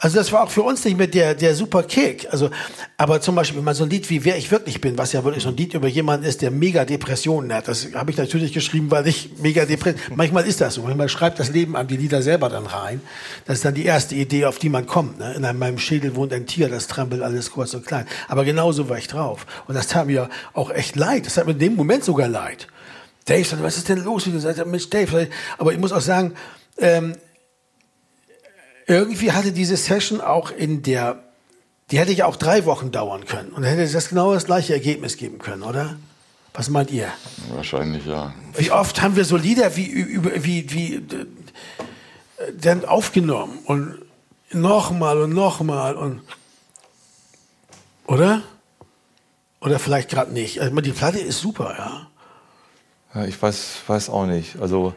Also das war auch für uns nicht mehr der, der super Kick. Also, aber zum Beispiel mal so ein Lied wie Wer ich wirklich bin, was ja wirklich so ein Lied über jemanden ist, der mega Depressionen hat. Das habe ich natürlich geschrieben, weil ich mega depressiv. Manchmal ist das so. Manchmal schreibt das Leben an die Lieder selber dann rein. Das ist dann die erste Idee, auf die man kommt. Ne? In meinem Schädel wohnt ein Tier, das trampelt alles kurz und klein. Aber genauso war ich drauf. Und das tat mir auch echt leid. Das hat mir in dem Moment sogar leid. Dave was ist denn los? Mensch, Dave. Aber ich muss auch sagen, ähm, irgendwie hatte diese Session auch in der, die hätte ja auch drei Wochen dauern können und hätte das genau das gleiche Ergebnis geben können, oder? Was meint ihr? Wahrscheinlich ja. Wie oft haben wir so Lieder wie, über, wie, wie, äh, dann aufgenommen und nochmal und nochmal und, oder? Oder vielleicht gerade nicht. Also die Platte ist super, ja. Ja, ich weiß, weiß auch nicht. Also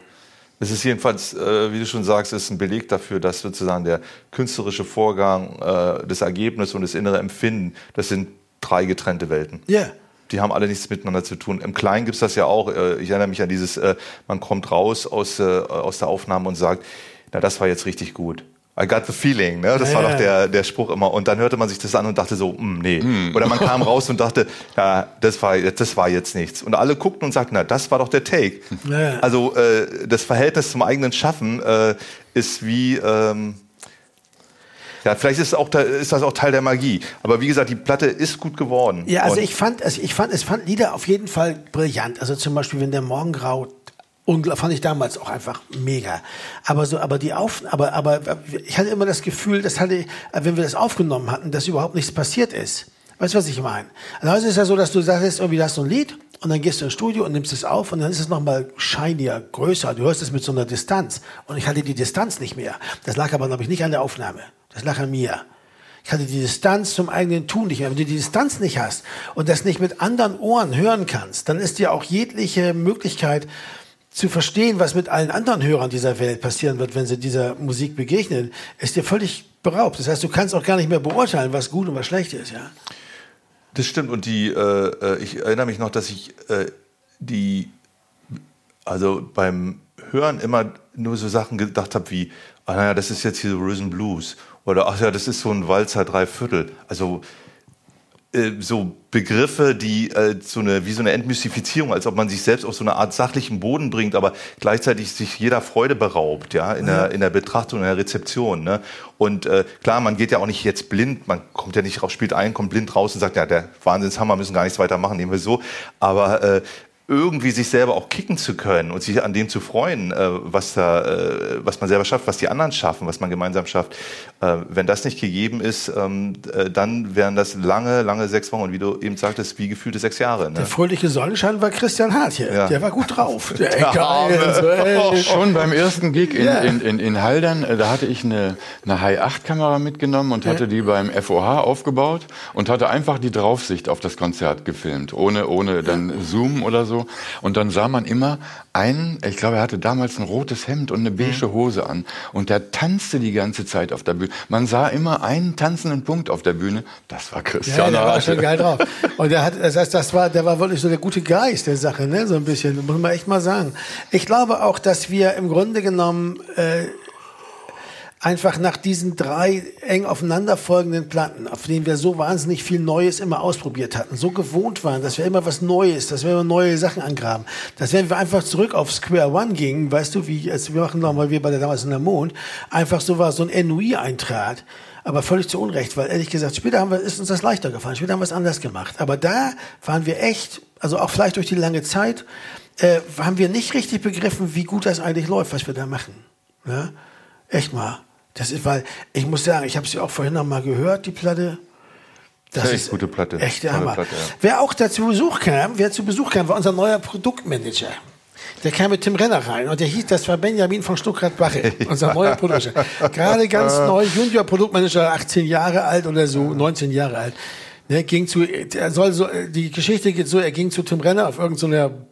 es ist jedenfalls, äh, wie du schon sagst, ist ein Beleg dafür, dass sozusagen der künstlerische Vorgang, äh, das Ergebnis und das innere Empfinden, das sind drei getrennte Welten. Ja. Yeah. Die haben alle nichts miteinander zu tun. Im Kleinen gibt's das ja auch. Äh, ich erinnere mich an dieses, äh, man kommt raus aus, äh, aus der Aufnahme und sagt, na, das war jetzt richtig gut. I got the feeling, ne? Das ja, war doch der, der Spruch immer. Und dann hörte man sich das an und dachte so, mm, nee. Mm. Oder man kam raus und dachte, ja, das war, das war jetzt nichts. Und alle guckten und sagten, na, das war doch der Take. Ja. Also äh, das Verhältnis zum eigenen Schaffen äh, ist wie, ähm, ja, vielleicht ist, auch, ist das auch Teil der Magie. Aber wie gesagt, die Platte ist gut geworden. Ja, also ich fand, also ich fand, es fand Lieder auf jeden Fall brillant. Also zum Beispiel, wenn der Morgengrau und fand ich damals auch einfach mega. Aber so, aber die Auf, aber, aber ich hatte immer das Gefühl, dass hatte, wenn wir das aufgenommen hatten, dass überhaupt nichts passiert ist. Weißt du, was ich meine? Also heute ist es ja so, dass du sagst, irgendwie hast du ein Lied und dann gehst du ins Studio und nimmst es auf und dann ist es nochmal shinier, größer. Du hörst es mit so einer Distanz. Und ich hatte die Distanz nicht mehr. Das lag aber, glaube ich, nicht an der Aufnahme. Das lag an mir. Ich hatte die Distanz zum eigenen Tun nicht mehr. Wenn du die Distanz nicht hast und das nicht mit anderen Ohren hören kannst, dann ist dir auch jegliche Möglichkeit, zu verstehen, was mit allen anderen Hörern dieser Welt passieren wird, wenn sie dieser Musik begegnen, ist dir völlig beraubt. Das heißt, du kannst auch gar nicht mehr beurteilen, was gut und was schlecht ist, ja. Das stimmt. Und die, äh, äh ich erinnere mich noch, dass ich äh, die, also beim Hören immer nur so Sachen gedacht habe wie, ah naja, das ist jetzt hier so Risen Blues oder ach ja, das ist so ein Walzer Dreiviertel. Also so Begriffe, die äh, so eine wie so eine Entmystifizierung, als ob man sich selbst auf so eine Art sachlichen Boden bringt, aber gleichzeitig sich jeder Freude beraubt, ja, in der in der Betrachtung, in der Rezeption. Ne? Und äh, klar, man geht ja auch nicht jetzt blind, man kommt ja nicht raus, spielt ein, kommt blind raus und sagt, ja, der Wahnsinnshammer müssen gar nichts weiter machen, nehmen wir so. Aber äh, irgendwie sich selber auch kicken zu können und sich an dem zu freuen, äh, was da, äh, was man selber schafft, was die anderen schaffen, was man gemeinsam schafft. Äh, wenn das nicht gegeben ist, ähm, äh, dann wären das lange, lange sechs Wochen und wie du eben sagtest, wie gefühlte sechs Jahre. Ne? Der fröhliche Sonnenschein war Christian Hart hier. Ja. Der war gut drauf. [LAUGHS] Der, der geil, so, [LAUGHS] Schon beim ersten Gig in, ja. in, in, in Haldern, äh, da hatte ich eine, eine High-8-Kamera mitgenommen und hatte ja. die beim FOH aufgebaut und hatte einfach die Draufsicht auf das Konzert gefilmt, ohne, ohne dann Zoom oder so. Und dann sah man immer einen, ich glaube, er hatte damals ein rotes Hemd und eine beige mhm. Hose an. Und der tanzte die ganze Zeit auf der Bühne. Man sah immer einen tanzenden Punkt auf der Bühne. Das war Christian. Ja, der war schon geil drauf. Und der hat, das heißt, das war, der war wirklich so der gute Geist der Sache, ne, so ein bisschen. Muss man echt mal sagen. Ich glaube auch, dass wir im Grunde genommen, äh, einfach nach diesen drei eng aufeinanderfolgenden Platten, auf denen wir so wahnsinnig viel Neues immer ausprobiert hatten, so gewohnt waren, dass wir immer was Neues, dass wir immer neue Sachen angraben, dass wenn wir einfach zurück auf Square One gingen, weißt du, wie also wir machen nochmal, wir bei der damals in der Mond, einfach so war, so ein Ennui eintrat, aber völlig zu Unrecht, weil ehrlich gesagt, später haben wir, ist uns das leichter gefallen, später haben wir es anders gemacht, aber da waren wir echt, also auch vielleicht durch die lange Zeit, äh, haben wir nicht richtig begriffen, wie gut das eigentlich läuft, was wir da machen. Ja? Echt mal. Das ist, weil, ich muss sagen, ich habe sie auch vorhin noch mal gehört, die Platte. Das, das ist echt gute Platte. Echt der Hammer. Platte, ja. Wer auch dazu Besuch kam, wer zu Besuch kam, war unser neuer Produktmanager. Der kam mit Tim Renner rein und der hieß, das war Benjamin von Stuttgart-Bache, [LAUGHS] unser neuer Produktmanager. Gerade ganz neu, Junior-Produktmanager, 18 Jahre alt oder so, 19 Jahre alt. Ne, ging zu, er soll so, die Geschichte geht so, er ging zu Tim Renner auf irgendeiner Media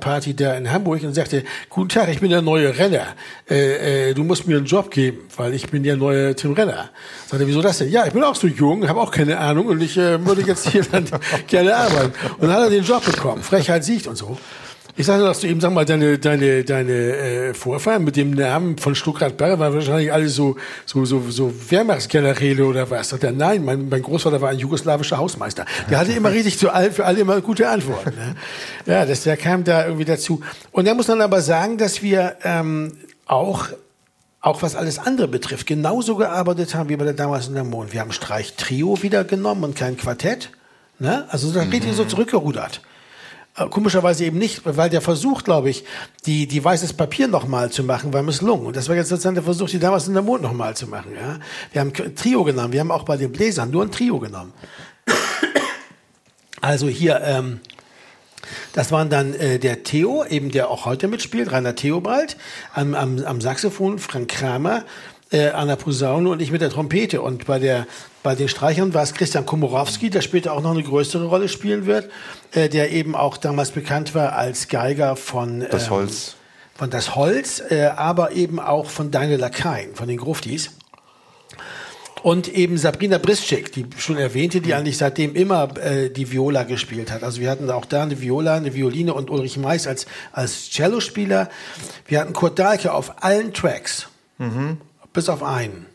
Party da in Hamburg und sagte, guten Tag, ich bin der neue Renner. Äh, äh, du musst mir einen Job geben, weil ich bin der neue Tim Renner. Sagte, wieso das denn? Ja, ich bin auch so jung, habe auch keine Ahnung und ich äh, würde jetzt hier [LAUGHS] dann gerne arbeiten. Und dann hat er den Job bekommen. Frechheit siegt und so. Ich sagte dass du eben, sag mal, deine, deine, deine äh, Vorfahren mit dem Namen von Stuttgart-Barre waren wahrscheinlich alle so, so, so, so Wehrmachtsgeneräle oder was. Sagt er, nein, mein, mein Großvater war ein jugoslawischer Hausmeister. Der hatte immer richtig zu all, für alle immer gute Antworten. Ne? [LAUGHS] Ja, das, der kam da irgendwie dazu. Und da muss man aber sagen, dass wir ähm, auch auch was alles andere betrifft, genauso gearbeitet haben wie bei der damals in der Mond. Wir haben Streich Trio wieder genommen und kein Quartett. Ne? Also da mhm. richtig so zurückgerudert. Äh, Komischerweise eben nicht, weil der Versuch, glaube ich, die, die weißes Papier nochmal zu machen, war misslungen. Und das war jetzt sozusagen der Versuch, die damals in der Mond nochmal zu machen. Ja? Wir haben ein Trio genommen, wir haben auch bei den Bläsern nur ein Trio genommen. [COUGHS] Also hier, ähm, das waren dann äh, der Theo, eben der auch heute mitspielt, Rainer Theobald, am, am, am Saxophon, Frank Kramer, äh, an der Posaune und ich mit der Trompete. Und bei, der, bei den Streichern war es Christian Komorowski, der später auch noch eine größere Rolle spielen wird, äh, der eben auch damals bekannt war als Geiger von Das ähm, Holz. Von das Holz, äh, aber eben auch von Daniel Lakaien, von den Gruftis. Und eben Sabrina Brischek, die schon erwähnte, die eigentlich seitdem immer äh, die Viola gespielt hat. Also wir hatten auch da eine Viola, eine Violine und Ulrich Mais als, als Cellospieler. Wir hatten Kurt Dahlke auf allen Tracks. Bis auf einen.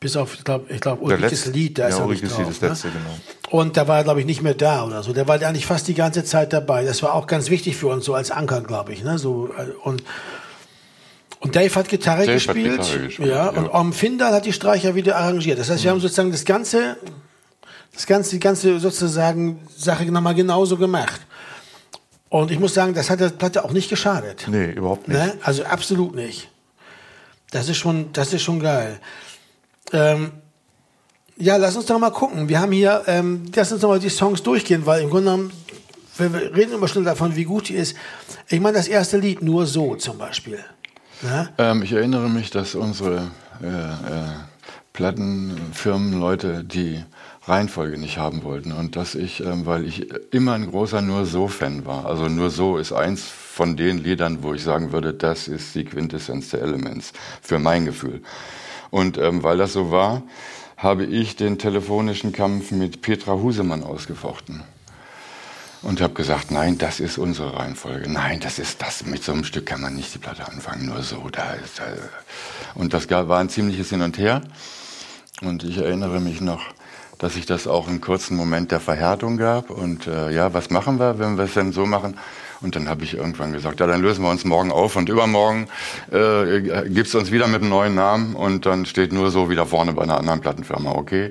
Bis auf, ich glaube, ich glaub, letzte- Lied, da ja, ist er nicht Ulriches Lied, drauf, das letzte, ne? genau. Und da war er, glaube ich, nicht mehr da oder so. Der war eigentlich fast die ganze Zeit dabei. Das war auch ganz wichtig für uns, so als Anker, glaube ich. Ne? So, äh, und, und Dave hat Gitarre Dave hat gespielt. Gitarre gespielt, ja, ja. und Om Findal hat die Streicher wieder arrangiert. Das heißt, wir haben sozusagen das ganze, das ganze, die ganze sozusagen Sache nochmal genauso gemacht. Und ich muss sagen, das hat der Platte auch nicht geschadet. Nee, überhaupt nicht. Ne? Also absolut nicht. Das ist schon, das ist schon geil. Ähm, ja, lass uns doch mal gucken. Wir haben hier, ähm, lass uns doch mal die Songs durchgehen, weil im Grunde genommen, wir reden immer schon davon, wie gut die ist. Ich meine, das erste Lied nur so zum Beispiel. Ne? Ähm, ich erinnere mich, dass unsere äh, äh, Plattenfirmenleute die Reihenfolge nicht haben wollten und dass ich, ähm, weil ich immer ein großer Nur so Fan war. Also Nur so ist eins von den Liedern, wo ich sagen würde, das ist die Quintessenz der Elements für mein Gefühl. Und ähm, weil das so war, habe ich den telefonischen Kampf mit Petra Husemann ausgefochten. Und habe gesagt, nein, das ist unsere Reihenfolge. Nein, das ist das. Mit so einem Stück kann man nicht die Platte anfangen. Nur so. Da ist, äh. Und das war ein ziemliches Hin und Her. Und ich erinnere mich noch, dass ich das auch einen kurzen Moment der Verhärtung gab. Und äh, ja, was machen wir, wenn wir es denn so machen? Und dann habe ich irgendwann gesagt, ja, dann lösen wir uns morgen auf und übermorgen äh, gibt's uns wieder mit einem neuen Namen und dann steht nur so wieder vorne bei einer anderen Plattenfirma, okay?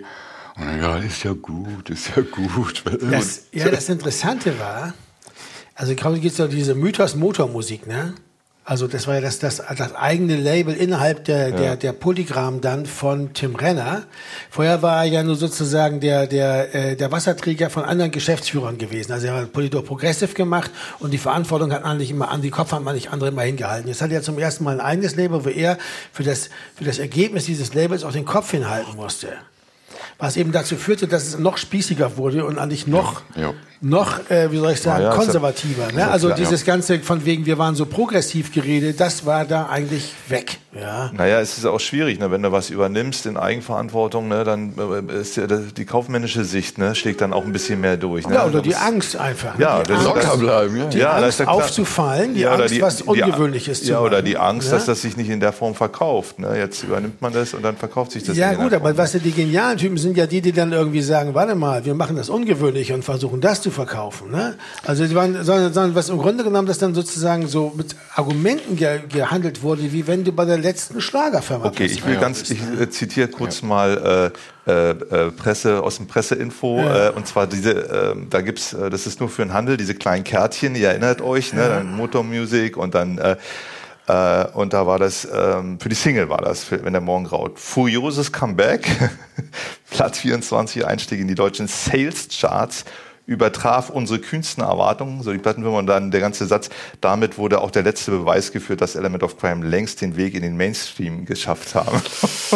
Und dann, ja, ist ja gut, ist ja gut. [LAUGHS] Das, ja, das Interessante war, also glaube, gibt es ja diese Mythos Motormusik, ne? Also das war ja das, das, das eigene Label innerhalb der, der, der Polygram dann von Tim Renner. Vorher war er ja nur sozusagen der, der, äh, der Wasserträger von anderen Geschäftsführern gewesen. Also er hat Polydor Progressive gemacht und die Verantwortung hat eigentlich immer an die Kopf hat man nicht andere immer hingehalten. Jetzt hat er zum ersten Mal ein eigenes Label, wo er für das, für das Ergebnis dieses Labels auch den Kopf hinhalten musste. Was eben dazu führte, dass es noch spießiger wurde und eigentlich noch, Ja. Noch, äh, wie soll ich sagen, Ja, ja, ja- konservativer. Ne? ja Also klar, dieses ganze von wegen, wir waren so progressiv geredet, das war da eigentlich weg. Ja. Naja, es ist auch schwierig, ne? wenn du was übernimmst in Eigenverantwortung, ne? dann äh, ist ja die kaufmännische Sicht ne? schlägt dann auch ein bisschen mehr durch. Ne? Ja, oder die Das- Angst einfach. Ja, ne? die das- Angst, Locker bleiben, ja. die Ja, das Angst ist ja aufzufallen, die Ja, oder Angst, was Ungewöhnliches zu Ja, oder machen. die Angst, Ja? dass das sich nicht in der Form verkauft. Ne? Jetzt übernimmt man das und dann verkauft sich das Ja gut, aber was die genialen Typen sind ja die, die dann irgendwie sagen, warte mal, wir machen das ungewöhnlich und versuchen das zu verkaufen. Ne? Also die waren, sondern, sondern was im Grunde genommen, das dann sozusagen so mit Argumenten ge gehandelt wurde, wie wenn du bei der letzten Schlagerfirma Okay, ich will Ja. ganz, ich äh, zitiere kurz mal äh, äh, äh, Presse aus dem Presseinfo äh, und zwar diese, äh, da gibt's, äh, das ist nur für den Handel, diese kleinen Kärtchen, ihr erinnert euch, ne, dann Motormusik und dann äh, äh, und da war das ähm, für die Single war das, für, wenn der Morgen graut. Furioses Comeback, [LAUGHS] Platz 24 Einstieg in die deutschen Sales Charts übertraf unsere kühnsten Erwartungen, so die Plattenfirma und dann der ganze Satz, damit wurde auch der letzte Beweis geführt, dass Element of Crime längst den Weg in den Mainstream geschafft haben. [LAUGHS]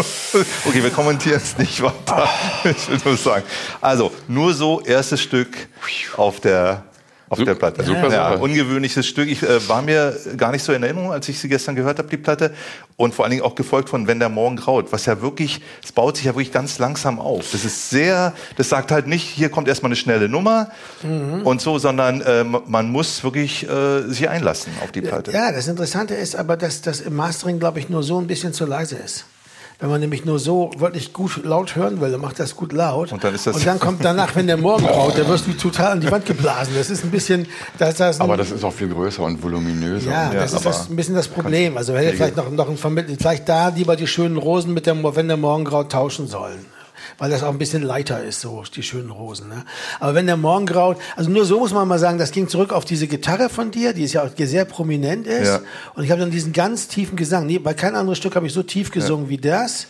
okay, wir kommentieren es nicht weiter. Ich will nur sagen. Also, nur so, erstes Stück auf der auf Sup- der Platte. super ja, ungewöhnliches Stück. Ich äh, war mir gar nicht so in Erinnerung, als ich sie gestern gehört habe, die Platte. Und vor allen Dingen auch gefolgt von Wenn der Morgen graut, was ja wirklich, es baut sich ja wirklich ganz langsam auf. Das ist sehr, das sagt halt nicht, hier kommt erstmal eine schnelle Nummer und so, sondern äh, man muss wirklich äh, sich einlassen auf die Platte. Ja, das Interessante ist aber, dass das im Mastering, glaube ich, nur so ein bisschen zu leise ist. Wenn man nämlich nur so wirklich gut laut hören will, dann macht das gut laut. Und dann ist das- Und dann kommt danach, wenn der Morgen graut, da wirst du total an die Wand geblasen. Das ist ein bisschen, das, das ein, Aber das ist auch viel größer und voluminöser. ja, Ja, das ist aber das, ein bisschen das Problem. Also hätte vielleicht noch, noch ein Vermittelt, vielleicht da lieber die schönen Rosen mit dem, wenn der Morgen graut tauschen sollen. Weil das auch ein bisschen leiter ist, so die schönen Rosen. Ne? Aber wenn der Morgen graut, also nur so muss man mal sagen, das ging zurück auf diese Gitarre von dir, die ist ja auch sehr prominent ist. Ja. Und ich habe dann diesen ganz tiefen Gesang. Nee, bei kein anderes Stück habe ich so tief gesungen wie das.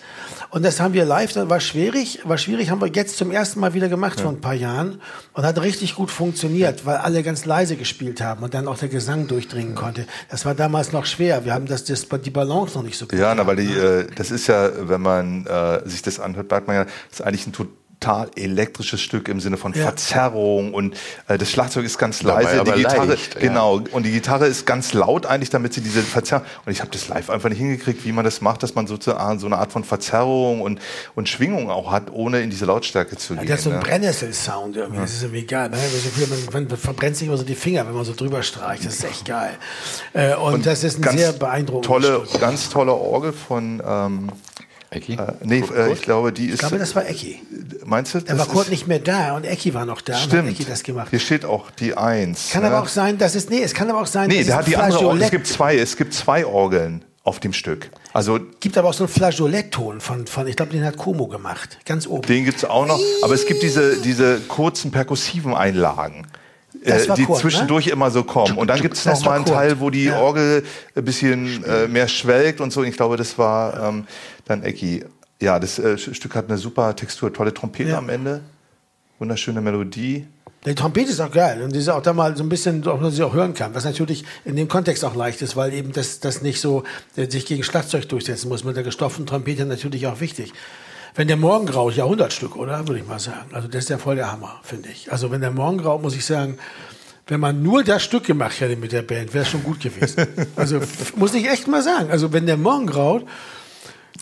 Und das haben wir live, das war schwierig, war schwierig, haben wir jetzt zum ersten Mal wieder gemacht vor ein paar Jahren und hat richtig gut funktioniert, weil alle ganz leise gespielt haben und dann auch der Gesang durchdringen konnte. Das war damals noch schwer. Wir haben das, das die Balance noch nicht so gut. Ja, na, weil die, ne? äh, das ist ja, wenn man äh, sich das anhört, merkt man ja, ist eigentlich ein total elektrisches Stück im Sinne von Ja. Verzerrung und äh, das Schlagzeug ist ganz Dabei leise, die Gitarre, leicht, ja. genau, und die Gitarre ist ganz laut eigentlich, damit sie diese Verzerrung, und ich habe das live einfach nicht hingekriegt, wie man das macht, dass man sozusagen so eine Art von Verzerrung und, und Schwingung auch hat, ohne in diese Lautstärke zu Ja, gehen. der hat so einen ne? Brennnessel-Sound irgendwie. Das ist irgendwie geil. Ne? Man, man verbrennt sich immer so die Finger, wenn man so drüber streicht. Das ist echt geil. Äh, und, das ist ein ganz sehr beeindruckendes tolle, Stück. ganz tolle Orgel von, ähm, Ecki? äh, nee, äh, ich glaube, die ist, Ich glaube, das war Ecki. meinst du? Das war Kurt ist- nicht mehr da und Ecki war noch da und hat Stimmt. Ecki das gemacht. Hier steht auch die Eins. Kann ne? aber auch sein, dass es, nee, es kann aber auch sein, Nee, dass der es hat die andere Orgel. Es gibt zwei, es gibt zwei Orgeln auf dem Stück. Also gibt aber auch so einen Flageolettton von, von ich glaube, den hat Como gemacht. Ganz oben. den gibt's auch noch. Aber es gibt diese, diese kurzen perkussiven Einlagen. Äh, die Kurt, ne? zwischendurch immer so kommen. Und dann gibt's Das noch mal einen Kurt. Teil, wo die Ja. Orgel ein bisschen äh, mehr schwelgt und so. Ich glaube, das war ähm, dann Ecki. Ja, das äh, Stück hat eine super Textur, tolle Trompete Ja. am Ende, wunderschöne Melodie. Die Trompete ist auch geil und die ist auch da mal so ein bisschen, dass man sie auch hören kann, was natürlich in dem Kontext auch leicht ist, weil eben das, das nicht so äh, sich gegen Schlagzeug durchsetzen muss. Mit der gestopften Trompete natürlich auch wichtig. Wenn der Morgengrau, Jahrhundertstück, oder? Würde ich mal sagen. Also das ist ja voll der Hammer, finde ich. Also wenn der Morgengrau, muss ich sagen, wenn man nur das Stück gemacht hätte mit der Band, wäre es schon gut gewesen. [LAUGHS] Also muss ich echt mal sagen. Also wenn der Morgengrau,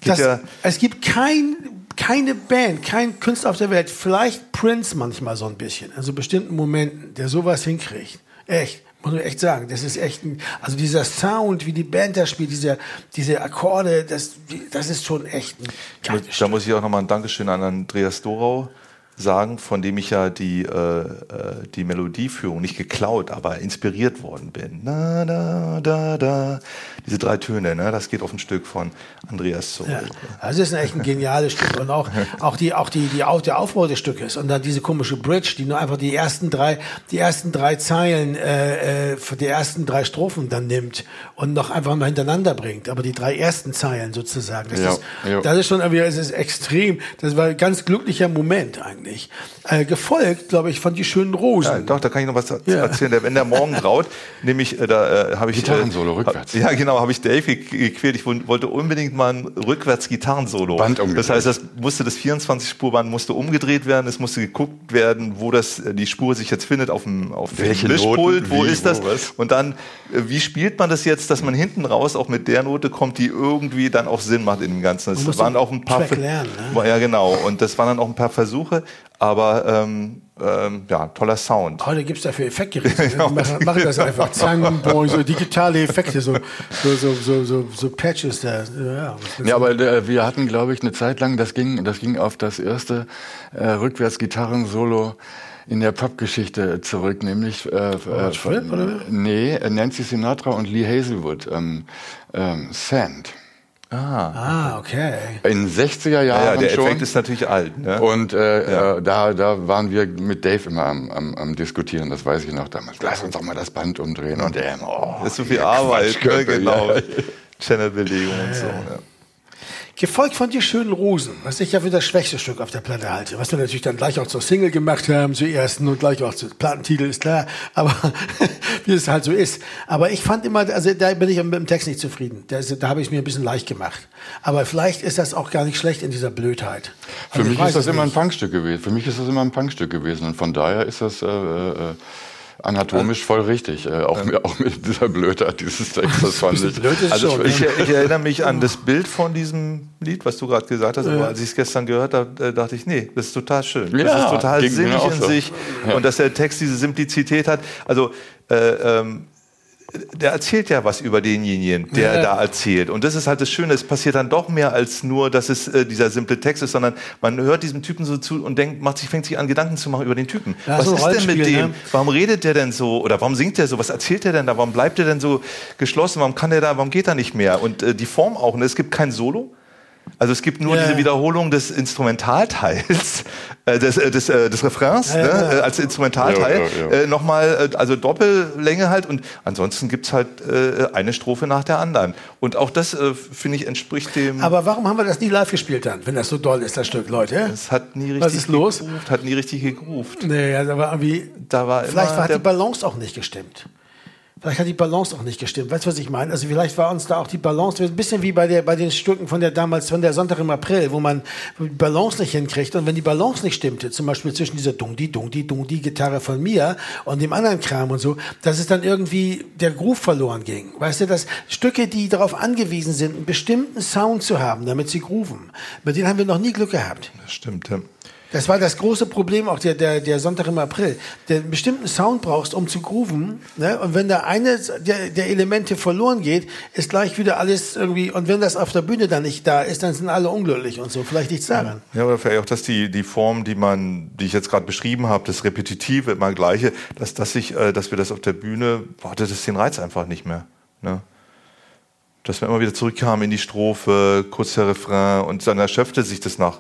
das, ja- es gibt kein, keine Band, kein Künstler auf der Welt, vielleicht Prince manchmal so ein bisschen, also bestimmten Momenten, der sowas hinkriegt. Echt, muss man echt sagen. Das ist echt ein, also dieser Sound, wie die Band da spielt, diese, diese Akkorde, das, das ist schon echt ein Da muss ich auch nochmal ein Dankeschön an Andreas Dorau sagen, von dem ich ja die, äh, äh, die Melodieführung nicht geklaut, aber inspiriert worden bin. Na, da, da, da. Diese drei Töne, ne? das geht auf ein Stück von Andreas zurück. Ja, das ist echt ein geniales Stück und auch, auch die, auch die, die, Auf- der Aufbau des Stückes und dann diese komische Bridge, die nur einfach die ersten drei, die ersten drei Zeilen, äh, äh, für die ersten drei Strophen dann nimmt und noch einfach mal hintereinander bringt, aber die drei ersten Zeilen sozusagen, das Ja, ist, ja. das ist schon irgendwie, es ist extrem, das war ein ganz glücklicher Moment eigentlich, äh, gefolgt, glaube ich, von die schönen Rosen. Ja, doch, da kann ich noch was Ja. erzählen. Der, wenn der Morgen [LAUGHS] graut, nämlich äh, da äh, habe ich Gitarrensolo äh, rückwärts. Ja, genau, habe ich Dave ge- gequält. Ich wol- wollte unbedingt mal ein rückwärts Gitarrensolo. Band umgedreht. Das heißt, das musste das 24 Spurband musste umgedreht werden. Es musste geguckt werden, wo das äh, die Spur sich jetzt findet auf dem auf dem Welche Mischpult. Noten, wo wie, ist das? wo? Und dann äh, wie spielt man das jetzt, dass man hinten raus auch mit der Note kommt, die irgendwie dann auch Sinn macht in dem Ganzen. Es waren auch ein paar Track lernen, ne? Ja, genau. Und das waren dann auch ein paar Versuche, aber ähm, ähm, ja, toller Sound. Heute gibt's dafür Effektgeräte. [LAUGHS] Die machen, machen das einfach. Zang, boing, so digitale Effekte, so, so, so, so, so, so Patches da. Ja, was Ja, aber äh, wir hatten, glaube ich, eine Zeit lang, das ging, das ging auf das erste äh, Rückwärts-Gitarren-Solo in der Pop-Geschichte zurück, nämlich äh, äh, Philip, oder? nee, Nancy Sinatra und Lee Hazelwood, ähm, ähm, Sand. Ah, okay. In 60er Ja, Jahren ja, der schon. Effekt ist natürlich alt. Ne? Und äh, äh, da, da waren wir mit Dave immer am, am, am diskutieren, das weiß ich noch damals. Lass uns doch mal das Band umdrehen. Und er, oh, das ist so viel Arbeit, ne? Genau. ja. Channelbelegung und so. Ja. Gefolgt von die schönen Rosen, was ich ja für das schwächste Stück auf der Platte halte. Was wir natürlich dann gleich auch zur Single gemacht haben, zur ersten und gleich auch zum Plattentitel, ist klar. Aber [LAUGHS] wie es halt so ist. Aber ich fand immer, also da bin ich mit dem Text nicht zufrieden. Da, da habe ich mir ein bisschen leicht gemacht. Aber vielleicht ist das auch gar nicht schlecht in dieser Blödheit. Für Also ich mich ist das immer ein. Punkstück gewesen. Für mich ist das immer ein Punkstück gewesen. Und von daher ist das äh, äh, anatomisch voll richtig. Äh, auch, mit, auch mit dieser Blödheit dieses Textes fand ich. blöd ist Also schon, ich, ne? ich erinnere mich an das Bild von diesem Lied, was du gerade gesagt hast, aber als ich es gestern gehört habe, äh, dachte ich, nee, das ist total schön. das Ja, ist total sinnig in so. sich und dass der Text diese Simplizität hat. Also äh, ähm, der erzählt ja was über denjenigen, der Ja. da erzählt. Und das ist halt das Schöne, es passiert dann doch mehr als nur, dass es äh, dieser simple Text ist, sondern man hört diesem Typen so zu und denkt, macht sich, fängt sich an, Gedanken zu machen über den Typen. Ja, was so ist denn mit dem? ne? Warum redet der denn so? Oder warum singt der so? Was erzählt der denn da? Warum bleibt der denn so geschlossen? Warum kann der da, warum geht er nicht mehr? Und äh, die Form auch, ne? es gibt kein Solo. Also es gibt nur Ja. diese Wiederholung des Instrumentalteils, [LAUGHS] äh, des, äh, des, äh, des Refrains Ja, ne, ja. äh, als Instrumentalteil. Ja, ja, ja. Äh, Nochmal, äh, also Doppellänge halt. Und ansonsten gibt's halt äh, eine Strophe nach der anderen. Und auch das, äh, finde ich, entspricht dem... Aber warum haben wir das nie live gespielt dann, wenn das so doll ist, das Stück, Leute? es hat nie richtig Was ist los? hat nie richtig gegroovt. Nee, ja, da war irgendwie. Da war vielleicht der- die Balance auch nicht gestimmt. Vielleicht hat die Balance auch nicht gestimmt. Weißt du, was ich meine? Also vielleicht war uns da auch die Balance, ein bisschen wie bei, der, bei den Stücken von der damals, von der Sonntag im April, wo man die Balance nicht hinkriegt. Und wenn die Balance nicht stimmte, zum Beispiel zwischen dieser Dungdi, Dungdi, Dungdi Gitarre von mir und dem anderen Kram und so, dass es dann irgendwie der Groove verloren ging. Weißt du, dass Stücke, die darauf angewiesen sind, einen bestimmten Sound zu haben, damit sie grooven, mit denen haben wir noch nie Glück gehabt. Das stimmt, ja. Das war das große Problem auch der, der, der Sonntag im April. Der bestimmten Sound brauchst, um zu grooven. Ne? Und wenn da eine der, der Elemente verloren geht, ist gleich wieder alles irgendwie. Und wenn das auf der Bühne dann nicht da ist, dann sind alle unglücklich und so. Vielleicht liegt's daran. Ja, aber vielleicht auch, dass die, die Form, die man, die ich jetzt gerade beschrieben habe, das Repetitive, immer gleiche, dass, dass, ich, äh, dass wir das auf der Bühne, hatte das den Reiz einfach nicht mehr. Ne? Dass wir immer wieder zurückkamen in die Strophe, kurz der Refrain und dann erschöpfte sich das nach,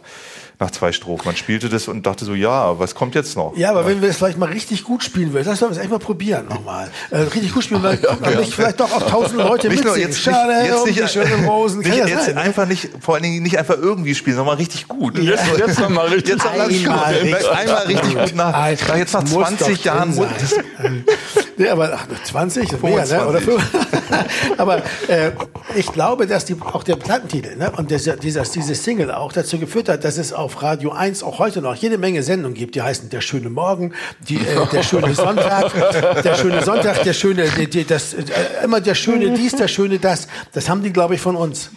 nach zwei Strophen. Man spielte das und dachte so, ja, was kommt jetzt noch? Ja, aber wenn wir es vielleicht mal richtig gut spielen würden, das sollen wir es echt mal probieren nochmal. Äh, richtig gut spielen, dann kommen [LAUGHS] nicht vielleicht doch auch tausend Leute Nicht mitsingen. jetzt Schade, nicht, jetzt um nicht, die schönen Rosen. Nicht ja jetzt sein, ne? einfach nicht, vor allen Dingen nicht einfach irgendwie spielen, sondern mal richtig gut. Jetzt, jetzt noch mal richtig. Jetzt Einmal gut. richtig Einmal richtig gut nach, Alter, jetzt nach das muss 20 doch Jahren. [LAUGHS] nee, aber ach, 20, das mehr, ne? Oder 25. 5. [LAUGHS] aber äh, ich glaube, dass die, auch der Plattentitel ne? und dieser, dieser, diese Single auch dazu geführt hat, dass es auf Radio 1 auch heute noch jede Menge Sendungen gibt, die heißen Der schöne Morgen, die, äh, der schöne Sonntag, der schöne Sonntag, der schöne, die, die, das, äh, immer der schöne dies, der schöne das. Das haben die, glaube ich, von uns.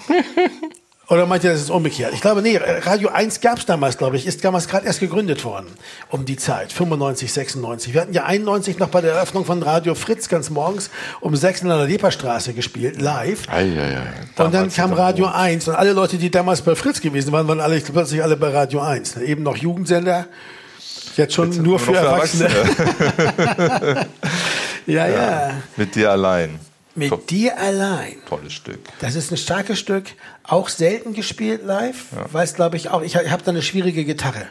Oder meint ihr, das ist umgekehrt? Ich glaube, nee, Radio 1 gab es damals, glaube ich, ist damals gerade erst gegründet worden, um die Zeit, 95, 96. Wir hatten ja 91 noch bei der Eröffnung von Radio Fritz ganz morgens um 6 in der Leperstraße gespielt, live. Ei, ei, ei. Und dann kam Radio 1 und alle Leute, die damals bei Fritz gewesen waren, waren alle plötzlich alle bei Radio 1. Eben noch Jugendsender, jetzt schon nur, für Erwachsene. [LAUGHS] ja, ja, Mit dir allein. Mit Top- dir allein. Tolles Stück. Das ist ein starkes Stück, auch selten gespielt live, weil es glaube ich auch, ich, habe da eine schwierige Gitarre.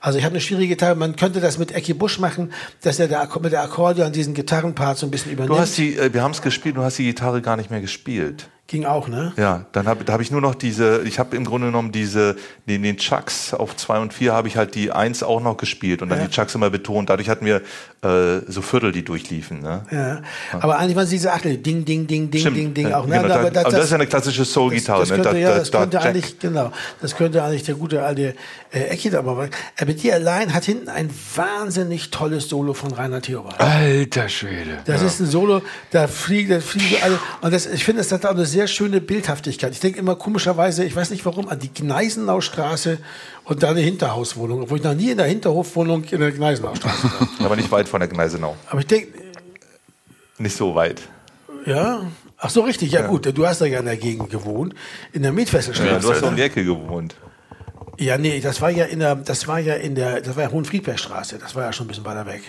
Also ich habe eine schwierige Gitarre, man könnte das mit Ecki Busch machen, dass er da mit der Akkordeon diesen Gitarrenpart so ein bisschen übernimmt. Du hast die, äh, wir haben es gespielt, du hast die Gitarre gar nicht mehr gespielt. Ging auch, ne? Ja, dann habe da hab ich nur noch diese, ich habe im Grunde genommen diese, den, den Chucks auf zwei und vier habe ich halt die eins auch noch gespielt und dann Ja. die Chucks immer betont. Dadurch hatten wir äh, so Viertel, die durchliefen. Ne? Ja. Aber eigentlich waren es diese Achtel, Ding, Ding, Ding, Ding, Stimmt. Ding, Ding Ja, auch. Ne? genau, da- aber das ist ja eine klassische Soul-Gitarre, Das, das ne? Da- ja, da- das da könnte eigentlich, genau, das könnte eigentlich der gute alte äh, Ecki da aber machen. Aber die allein hat hinten ein wahnsinnig tolles Solo von Rainer Theobald. Alter Schwede. Das ist ein Solo, da fliegen, da fliegen alle. Und das, ich finde, das hat auch eine sehr schöne Bildhaftigkeit. Ich denke immer komischerweise, ich weiß nicht warum, an die Gneisenaustraße und da eine Hinterhauswohnung, obwohl ich noch nie in der Hinterhofwohnung in der Gneisenaustraße war. [LAUGHS] Aber nicht weit von der Gneisenau. Aber ich denke, Nicht so weit. ja, ach so, richtig, ja, gut, du hast da ja in der Gegend gewohnt, in der Ja, Mietfesselstraße. du hast um ne? die Ecke gewohnt. ja, nee, das war ja in der, das war ja in der, das war ja Hohenfriedbergstraße, das war ja schon ein bisschen weiter weg.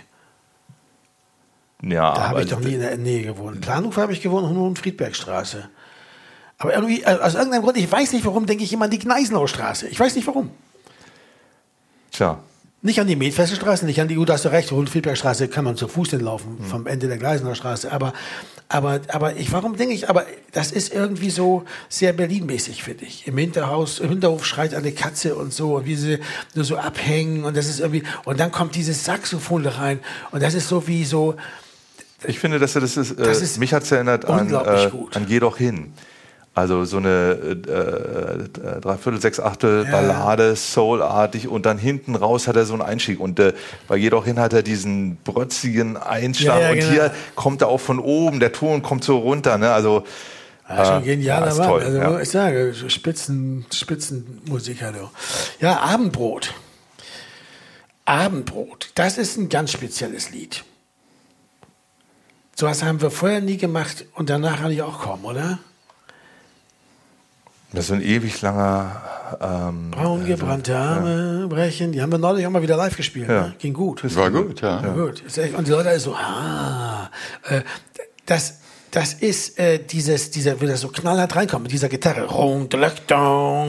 Ja, Da habe ich doch nie in der Nähe gewohnt. Planhof habe ich gewohnt und nur in Friedbergstraße. Aber irgendwie, äh, aus irgendeinem Grund, ich weiß nicht warum, denke ich immer an die Gneisenaustraße. Ich weiß nicht warum. Tja. Nicht an die Metfesselstraße, nicht an die, gut, hast du recht, Friedbergstraße kann man zu Fuß hinlaufen, vom Ende der Gneisenaustraße. Aber, aber, aber ich, warum denke ich, aber das ist irgendwie so sehr Berlin-mäßig, finde ich. Im Hinterhaus, im Hinterhof schreit eine Katze und so, und wie sie nur so abhängen, und das ist irgendwie, und dann kommt dieses Saxophon da rein, und das ist so wie so, Ich finde, dass das ist, äh, Das ist mich hat's erinnert an, äh, gut. an Geh doch hin. Also so eine äh, äh, Dreiviertel, sechs Achtel Ja. Ballade, Soulartig und dann hinten raus hat er so einen Einstieg und äh, bei Geh doch hin hat er diesen brötzigen Einschlag Ja, ja, und genau. hier kommt er auch von oben, der Ton kommt so runter, ne? Also Ja, schon äh, genialer ja, Mann. toll, also, ja. ich sage, Spitzen, Spitzenmusiker. Du. Ja, Abendbrot. Abendbrot, das ist ein ganz spezielles Lied. Sowas haben wir vorher nie gemacht und danach eigentlich auch kaum, oder? Das ist so ein ewig langer ähm, Braun gebrannte Arme brechen. Die haben wir neulich auch mal wieder live gespielt. Ja. Ne? Ging gut. War gut, ja. Ja. Gut. Und die Leute alle so, ah, äh, das, das ist äh, dieses, dieser, wie das so knallhart reinkommt mit dieser Gitarre,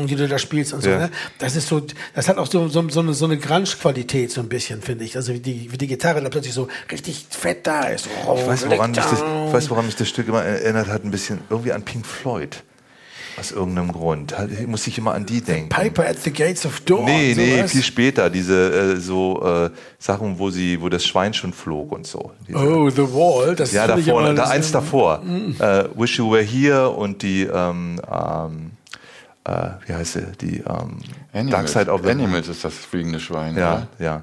die du da spielst und so. Ja. Ne? Das ist so, das hat auch so, so, so eine, so eine Grunge-Qualität so ein bisschen, finde ich. Also wie die, wie die Gitarre da plötzlich so richtig fett da ist. Ich weiß, woran mich das, ich weiß, woran mich das Stück immer erinnert hat, ein bisschen irgendwie an Pink Floyd. Aus irgendeinem Grund. Halt, Ich muss ich immer an die denken. Piper at the Gates of Dawn. Nee, nee, sowas. viel später. Diese äh, so äh, Sachen, wo sie, wo das Schwein schon flog und so. Diese, Oh, The Wall. Das ja, davor, da eins davor. Mhm. Äh, Wish You Were Here und die, ähm, ähm, äh, wie heißt sie? Die ähm, Dark Animals, Side of the. Animals ist das fliegende Schwein. Ja, oder? ja.